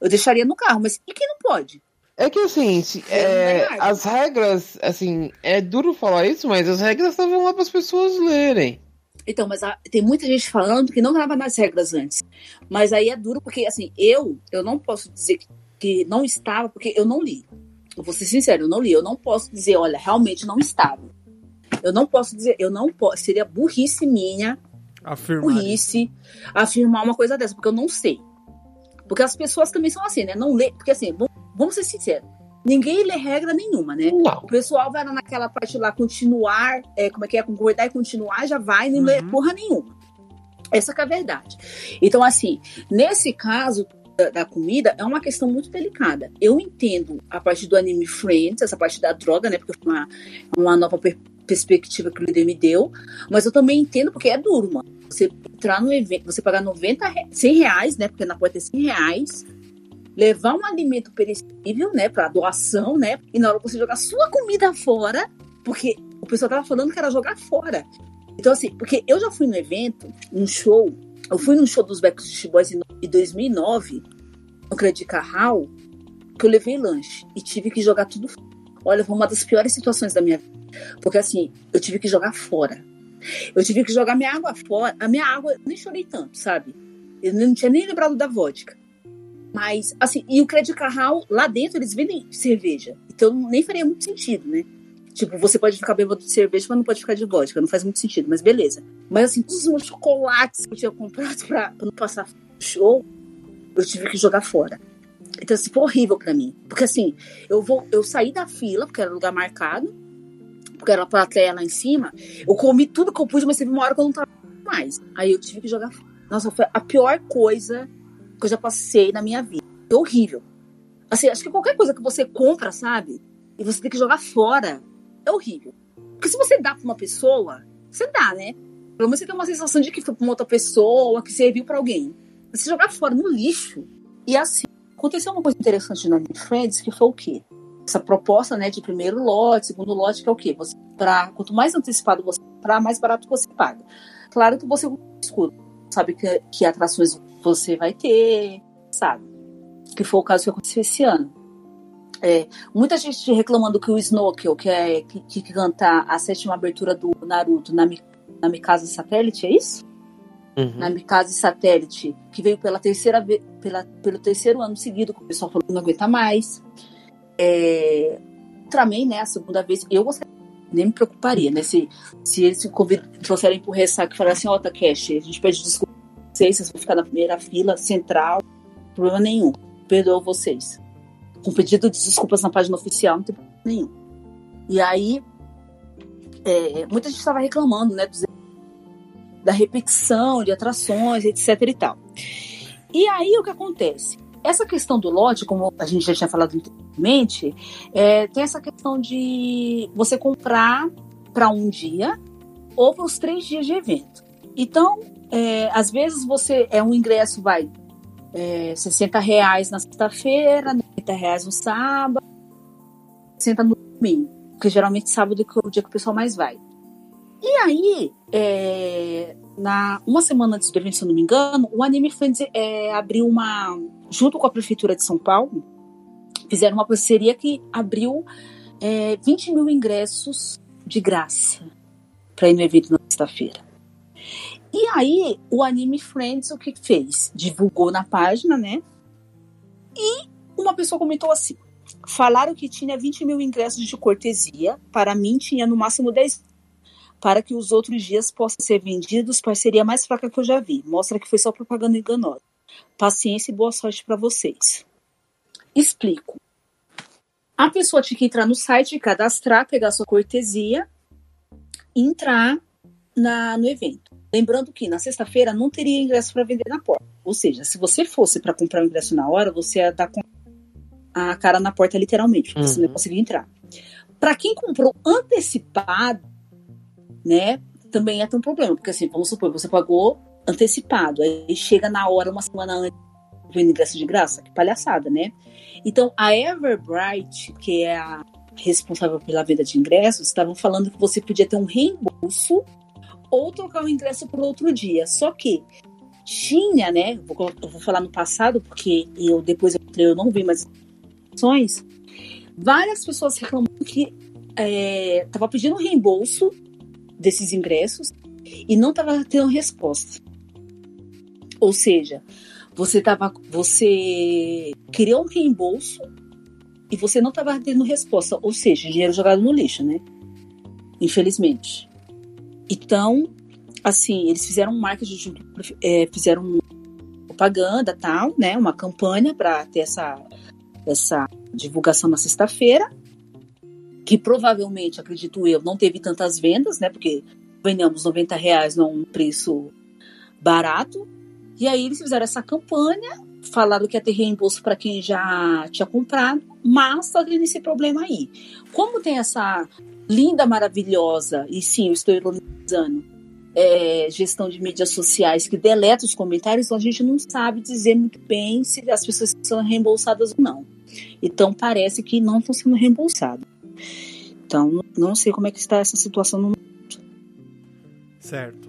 Eu deixaria no carro, mas e quem não pode? É que assim, se, é, as regras, assim, é duro falar isso, mas as regras estavam lá para as pessoas lerem. Então, mas a, tem muita gente falando que não estava nas regras antes. Mas aí é duro porque, assim, eu, eu não posso dizer que, que não estava, porque eu não li. Eu vou ser sincero, eu não li. Eu não posso dizer, olha, realmente não estava. Eu não posso dizer, eu não posso. Seria burrice minha, afirmar. burrice, afirmar uma coisa dessa, porque eu não sei. Porque as pessoas também são assim, né? Não lê. Porque assim, vamos ser sinceros. Ninguém lê regra nenhuma, né? Não. O pessoal vai naquela parte lá, continuar, é, como é que é, concordar e continuar, já vai, nem uhum. lê porra nenhuma. Essa é a verdade. Então, assim, nesse caso, da, da, comida é uma questão muito delicada. Eu entendo a parte do anime Friends, essa parte da droga, né? Porque uma, uma nova per perspectiva que o líder me deu. Mas eu também entendo porque é duro, mano. Você entrar no evento, você pagar 90, 100 reais, né? Porque na porta é 100 reais. Levar um alimento perecível, né? Pra doação, né? E na hora você jogar sua comida fora, porque o pessoal tava falando que era jogar fora. Então, assim, porque eu já fui no evento, num show, eu fui num show dos Backstreet Boys em 2009, no Credit Carral, que eu levei lanche e tive que jogar tudo fora. Olha, foi uma das piores situações da minha vida. Porque assim, eu tive que jogar fora. Eu tive que jogar minha água fora. A minha água, nem chorei tanto, sabe? Eu não tinha nem lembrado da vodka. Mas, assim, e o Credit Carral, lá dentro, eles vendem cerveja. Então nem faria muito sentido, né? Tipo, você pode ficar bêbado de cerveja, mas não pode ficar de vodka. Não faz muito sentido, mas beleza. Mas assim, todos os meus chocolates que eu tinha comprado pra, pra não passar show, eu tive que jogar fora. Então, assim, foi horrível pra mim. Porque assim, eu vou, eu saí da fila, porque era lugar marcado, porque era a plateia lá em cima. Eu comi tudo que eu pude, mas teve uma hora que eu não tava mais. Aí eu tive que jogar fora. Nossa, foi a pior coisa que eu já passei na minha vida. Foi horrível. Assim, acho que qualquer coisa que você compra, sabe? E você tem que jogar fora é horrível. Porque se você dá pra uma pessoa, você dá, né? Pelo menos você tem uma sensação de que foi pra uma outra pessoa, que serviu para alguém. Você jogar fora no lixo. E assim, aconteceu uma coisa interessante na Friends, que foi o quê? Essa proposta, né, de primeiro lote, segundo lote, que é o quê? Você pra, quanto mais antecipado você comprar, mais barato você paga. Claro que você escuta, sabe que, que atrações você vai ter, sabe? Que foi o caso que aconteceu esse ano. É, muita gente reclamando que o Snorkel, que é que, que canta a sétima abertura do Naruto na, na Mikasa Satélite, é isso? Uhum. Na Mikasa Satélite, que veio pela terceira pela, pelo terceiro ano seguido, que o pessoal falou que não aguenta mais. É, né, a segunda vez, eu gostaria, nem me preocuparia, né, se, se eles se trouxerem pro ressaca e falarem assim, ó, oh, Takeshi, a gente pede desculpa vocês, vocês vão ficar na primeira fila, central, problema nenhum, perdoa vocês com pedido de desculpas na página oficial, não tem nenhum. E aí, é, muita gente estava reclamando, né, da repetição de atrações, etc e tal. E aí, o que acontece? Essa questão do lote, como a gente já tinha falado anteriormente, é, tem essa questão de você comprar para um dia ou para os três dias de evento. Então, é, às vezes você é um ingresso, vai, é, 60 reais na sexta-feira, 90 reais no sábado, 60 no domingo, porque geralmente sábado é o dia que o pessoal mais vai. E aí, é, na uma semana antes do evento, se eu não me engano, o Anime Friends é, abriu uma, junto com a Prefeitura de São Paulo, fizeram uma parceria que abriu é, 20 mil ingressos de graça para ir no evento na sexta-feira. E aí, o Anime Friends o que fez? Divulgou na página, né? E uma pessoa comentou assim: falaram que tinha 20 mil ingressos de cortesia, para mim tinha no máximo 10 para que os outros dias possam ser vendidos, parceria mais fraca que eu já vi. Mostra que foi só propaganda enganosa. Paciência e boa sorte para vocês. Explico. A pessoa tinha que entrar no site, cadastrar, pegar sua cortesia entrar na, no evento. Lembrando que na sexta-feira não teria ingresso para vender na porta. Ou seja, se você fosse para comprar o ingresso na hora, você ia dar a cara na porta literalmente, porque uhum. você não ia conseguir entrar. Para quem comprou antecipado, né, também é um problema, porque assim, vamos supor, você pagou antecipado, aí chega na hora, uma semana antes, vendo ingresso de graça, que palhaçada, né? Então, a Everbright, que é a responsável pela venda de ingressos, estavam falando que você podia ter um reembolso ou trocar o ingresso por outro dia. Só que tinha, né? Vou, eu vou falar no passado, porque eu depois eu, eu não vi mais informações. Várias pessoas reclamando que estava é, pedindo reembolso desses ingressos e não estava tendo resposta. Ou seja, você tava, você queria um reembolso e você não estava tendo resposta, ou seja, dinheiro jogado no lixo, né? Infelizmente. Então, assim, eles fizeram um marketing, é, fizeram propaganda, tal, né? Uma campanha para ter essa essa divulgação na sexta-feira que provavelmente, acredito eu, não teve tantas vendas, né? Porque vendemos 90 reais não é um preço barato. E aí eles fizeram essa campanha, falaram que ia ter reembolso para quem já tinha comprado, mas tá tendo esse problema aí. Como tem essa linda, maravilhosa, e sim, eu estou ironizando, é, gestão de mídias sociais que deleta os comentários, então a gente não sabe dizer muito bem se as pessoas são reembolsadas ou não. Então parece que não estão sendo reembolsadas. Então, não sei como é que está essa situação no mundo. Certo.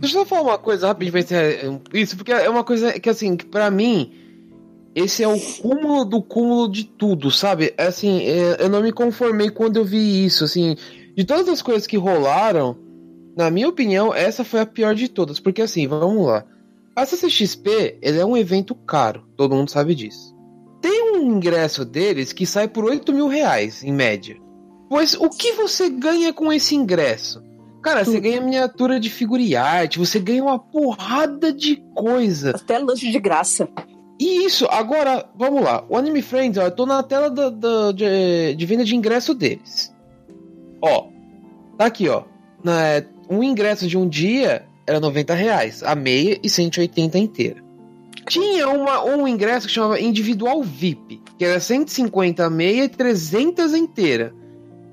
Deixa eu falar uma coisa rapidinho pra encerrar isso, porque é uma coisa que, assim, que pra mim, esse é o cúmulo do cúmulo de tudo, sabe? É assim, é, eu não me conformei quando eu vi isso, assim, de todas as coisas que rolaram, na minha opinião, essa foi a pior de todas, porque assim, vamos lá. A CCXP, ele é um evento caro, todo mundo sabe disso tem um ingresso deles que sai por 8 mil reais, em média. Pois o que você ganha com esse ingresso? Cara, Tudo. você ganha miniatura de figura e arte, você ganha uma porrada de coisa. Até lanche de graça. E isso, agora, vamos lá. O Anime Friends, ó, eu tô na tela do, de, de, venda de ingresso deles. Ó, tá aqui, ó. Na, um ingresso de um dia era 90 reais, a meia e 180 inteira. Tinha uma, um ingresso que chamava individual VIP, que era 150 meia e 300 inteira.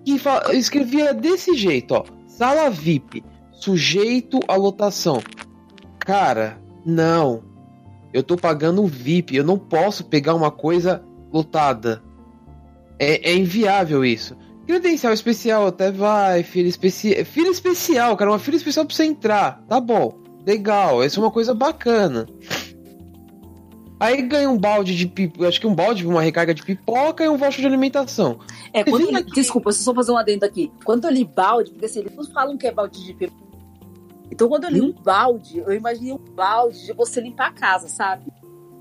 Que escrevia desse jeito, ó. Sala VIP, sujeito à lotação. Cara, não. Eu tô pagando VIP, eu não posso pegar uma coisa lotada. É, é inviável isso. Credencial especial até vai, fila especial. Fila especial, cara, uma fila especial pra você entrar. Tá bom, legal, isso é uma coisa bacana. Aí ganha um balde de pipoca, acho que um balde, uma recarga de pipoca e um voucher de alimentação. É, quando aqui... desculpa, eu só fazer um adendo aqui. Quando eu li balde, porque assim, eles falam que é balde de pipoca. Então quando eu li hum? um balde, eu imaginei um balde de você limpar a casa, sabe?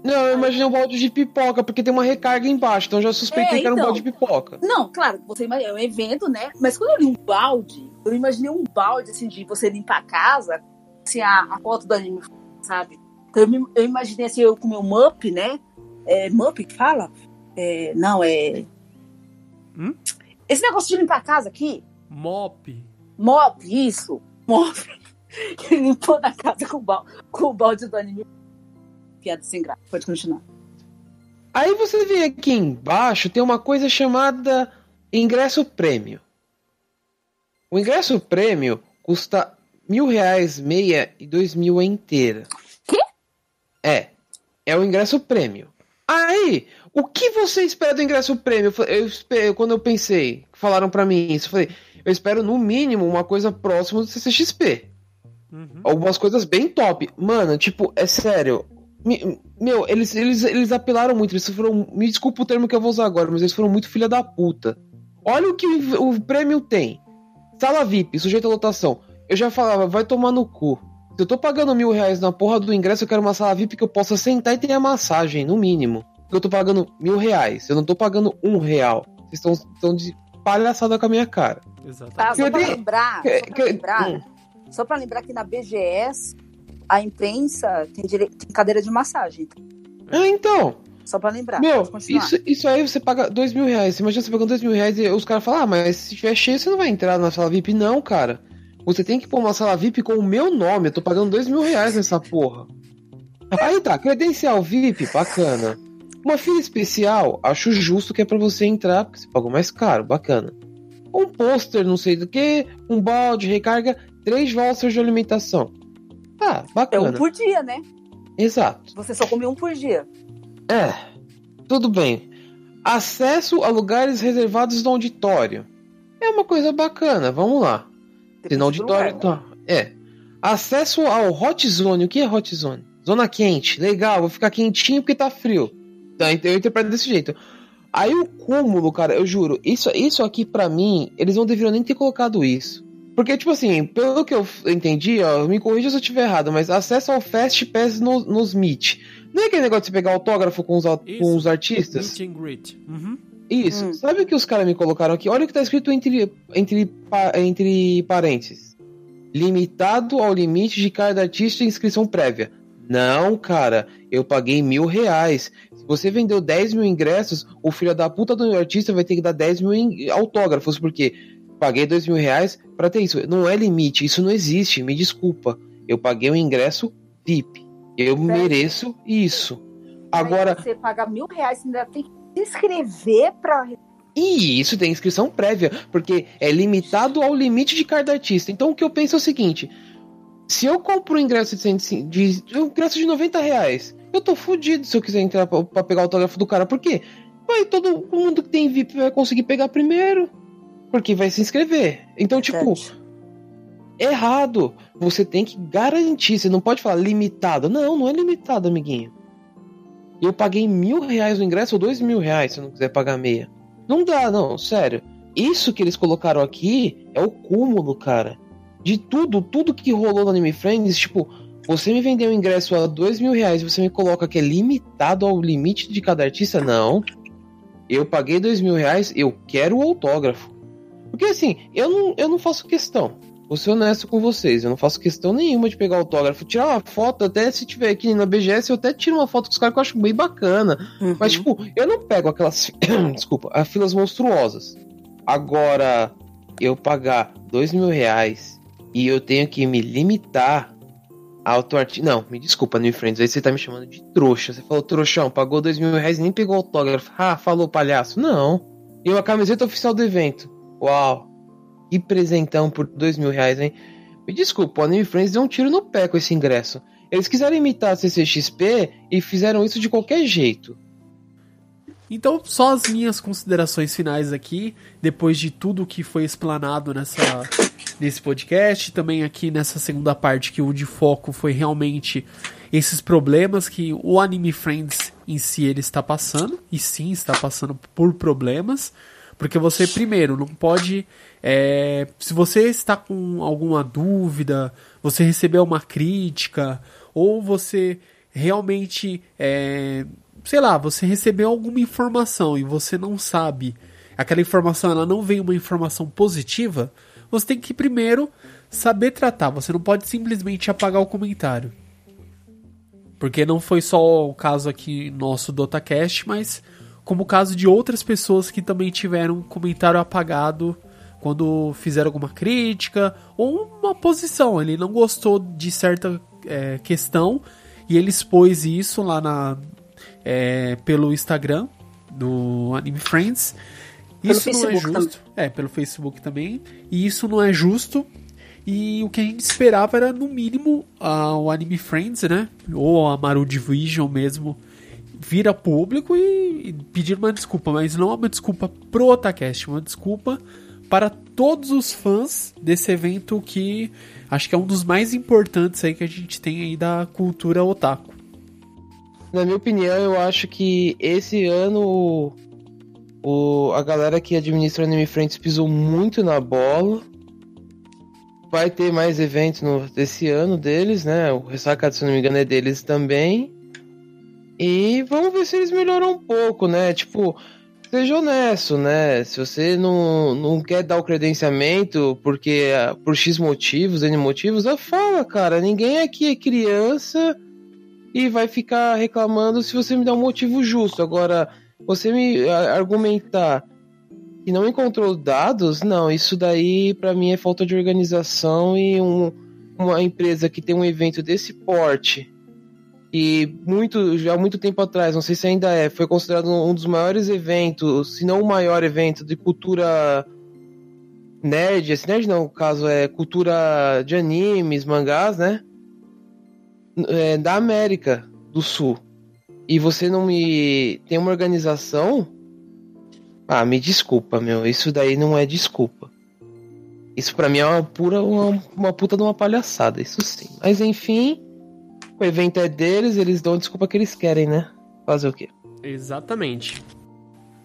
Não, eu imaginei um balde de pipoca, porque tem uma recarga embaixo, então eu já suspeitei é, que era um então. balde de pipoca. Não, claro, você imagina, é um evento, né? Mas quando eu li um balde, eu imaginei um balde, assim, de você limpar a casa, assim, a, a foto do anime, sabe? Eu, me, eu imaginei assim, eu com meu MUP, né? É, MUP que fala? É, não, é. Hum? Esse negócio de limpar a casa aqui? Mop. Mop, isso. Mop. Ele limpou na casa com o, balde, com o balde do anime. Piada sem graça. Pode continuar. Aí você vê aqui embaixo, tem uma coisa chamada ingresso prêmio. O ingresso prêmio custa mil reais meia e dois mil inteira. É. É o ingresso prêmio. Aí, o que você espera do ingresso prêmio? Eu, eu quando eu pensei, falaram para mim isso, eu falei, eu espero no mínimo uma coisa próxima do CCXP. Uhum. Algumas coisas bem top. Mano, tipo, é sério. Meu, eles, eles, eles apelaram muito. Eles foram. Me desculpa o termo que eu vou usar agora, mas eles foram muito filha da puta. Olha o que o, o prêmio tem: sala VIP, sujeito à lotação. Eu já falava, vai tomar no cu. Se eu tô pagando mil reais na porra do ingresso, eu quero uma sala VIP que eu possa sentar e ter a massagem, no mínimo. Eu tô pagando mil reais, eu não tô pagando um real. Vocês estão de palhaçada com a minha cara. Exatamente. Tá, só pra lembrar, que- só pra que- lembrar, hum. só pra lembrar que na BGS a imprensa tem, dire... tem cadeira de massagem. Ah, então. Só pra lembrar. Meu, isso, isso aí você paga dois mil reais. Você imagina você pagando dois mil reais e os caras falam, ah, mas se tiver cheio, você não vai entrar na sala VIP. Não, cara. Você tem que pôr uma sala VIP com o meu nome. Eu tô pagando dois mil reais nessa porra. Aí tá, credencial VIP, bacana. Uma fila especial, acho justo que é pra você entrar, porque você pagou mais caro, bacana. Um pôster, não sei do que, um balde, recarga, três vouchers de alimentação. Tá, É um bacana. por dia, né? Exato. Você só come um por dia. É, tudo bem. Acesso a lugares reservados no auditório. É uma coisa bacana, vamos lá. Se Depende no do auditório. lugar. Tá. É. Acesso ao Hot Zone. O que é Hot Zone? Zona quente. Legal, vou ficar quentinho porque tá frio. Tá, então eu interpreto desse jeito. Aí o cúmulo, cara, eu juro, isso, isso aqui pra mim, eles não deveriam nem ter colocado isso. Porque, tipo assim, pelo que eu entendi, ó, me corrija se eu estiver errado, mas acesso ao Fast Pass no- nos Meet. Não é aquele negócio de você pegar autógrafo com os, Isso. com os artistas? Meet and greet. Uhum. Isso. Hum. Sabe o que os caras me colocaram aqui? Olha o que tá escrito entre, entre, entre parênteses. Limitado ao limite de cada artista e inscrição prévia. Não, cara. Eu paguei mil reais. Se você vendeu 10 mil ingressos, o filho da puta do artista vai ter que dar 10 mil autógrafos, porque paguei 2 mil reais pra ter isso. Não é limite, isso não existe, me desculpa. Eu paguei um ingresso VIP. Eu mereço isso. Agora, Aí você paga mil reais, você ainda tem que se inscrever pra. E isso tem inscrição prévia, porque é limitado ao limite de cada artista. Então o que eu penso é o seguinte: se eu compro um ingresso de, 105 de, de um ingresso de 90 reais, eu tô fudido se eu quiser entrar pra, pra pegar o autógrafo do cara. Por quê? Vai, todo mundo que tem VIP vai conseguir pegar primeiro. Porque vai se inscrever. Então, tipo, errado. Você tem que garantir. Você não pode falar limitado. Não, não é limitado, amiguinho. Eu paguei mil reais no ingresso ou dois mil reais se eu não quiser pagar meia. Não dá, não, sério. Isso que eles colocaram aqui é o cúmulo, cara. De tudo, tudo que rolou no Anime Friends, tipo, você me vendeu o ingresso a dois mil reais e você me coloca que é limitado ao limite de cada artista? Não. Eu paguei dois mil reais, eu quero o autógrafo. Porque assim, eu não, eu não faço questão. Vou ser honesto com vocês, eu não faço questão nenhuma de pegar autógrafo. Tirar uma foto, até se tiver aqui na BGS, eu até tiro uma foto com os caras que eu acho bem bacana. Uhum. Mas, tipo, eu não pego aquelas. Desculpa, as filas monstruosas. Agora, eu pagar dois mil reais e eu tenho que me limitar auto-artista. Não, me desculpa, New Friends, aí você tá me chamando de trouxa. Você falou, trouxão, pagou dois mil reais e nem pegou autógrafo. Ah, falou, palhaço. Não. E uma camiseta oficial do evento. Uau. Que presentão por dois mil reais, hein? Me desculpa, o Anime Friends deu um tiro no pé com esse ingresso. Eles quiseram imitar a CCXP e fizeram isso de qualquer jeito. Então, só as minhas considerações finais aqui, depois de tudo que foi explanado nessa, nesse podcast, também aqui nessa segunda parte que o de foco foi realmente esses problemas que o Anime Friends em si ele está passando, e sim está passando por problemas, porque você primeiro não pode, é, se você está com alguma dúvida, você recebeu uma crítica, ou você realmente é, sei lá, você recebeu alguma informação e você não sabe, aquela informação ela não vem uma informação positiva, você tem que primeiro saber tratar, você não pode simplesmente apagar o comentário. Porque não foi só o caso aqui nosso do Otacast, mas como o caso de outras pessoas que também tiveram um comentário apagado quando fizeram alguma crítica ou uma posição. Ele não gostou de certa é, questão e ele expôs isso lá na, é, pelo Instagram do Anime Friends. Pelo Isso não é Facebook justo. É, pelo Facebook também. E isso não é justo. E o que a gente esperava era, no mínimo, a, o Anime Friends, né? Ou a Maru Division mesmo, vir a público e, e pedir uma desculpa. Mas não uma desculpa pro Otacast, uma desculpa para todos os fãs desse evento que acho que é um dos mais importantes aí que a gente tem aí da cultura otaku. Na minha opinião, eu acho que esse ano o, a galera que administra o Anime Friends pisou muito na bola. vai ter mais eventos no, desse ano deles, né? O Ressaca, se não me engano, é deles também. E vamos ver se eles melhoram um pouco, né? Tipo, seja honesto, né? Se você não, não quer dar o credenciamento porque por X motivos, N motivos, fala, cara. Ninguém aqui é criança e vai ficar reclamando se você me dá um motivo justo. Agora, você me argumentar que não encontrou dados, não, isso daí para mim é falta de organização e um, uma empresa que tem um evento desse porte e muito já muito tempo atrás, não sei se ainda é, foi considerado um dos maiores eventos, se não o maior evento de cultura nerd, esse nerd não, no caso é cultura de animes, mangás, né? É, da América do Sul. E você não me tem uma organização? Ah, me desculpa, meu, isso daí não é desculpa. Isso para mim é uma pura uma, uma puta de uma palhaçada, isso sim. Mas enfim, o evento é deles, eles dão a desculpa que eles querem, né? Fazer o quê? Exatamente.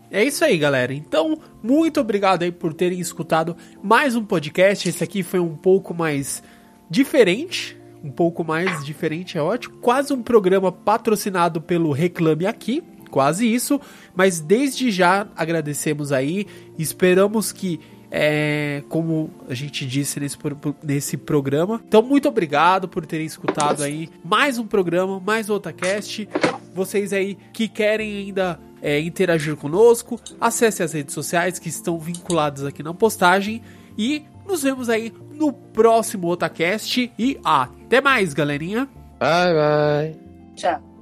É isso aí, galera. Então, muito obrigado aí por terem escutado mais um podcast. Esse aqui foi um pouco mais diferente. Um pouco mais diferente, é ótimo. Quase um programa patrocinado pelo Reclame Aqui. Quase isso. Mas desde já agradecemos aí. Esperamos que é, como a gente disse nesse, nesse programa. Então, muito obrigado por terem escutado aí mais um programa, mais um Otacast. Vocês aí que querem ainda é, interagir conosco, acesse as redes sociais que estão vinculadas aqui na postagem e nos vemos aí no próximo Otacast e até mais, galerinha. Bye, bye. Tchau.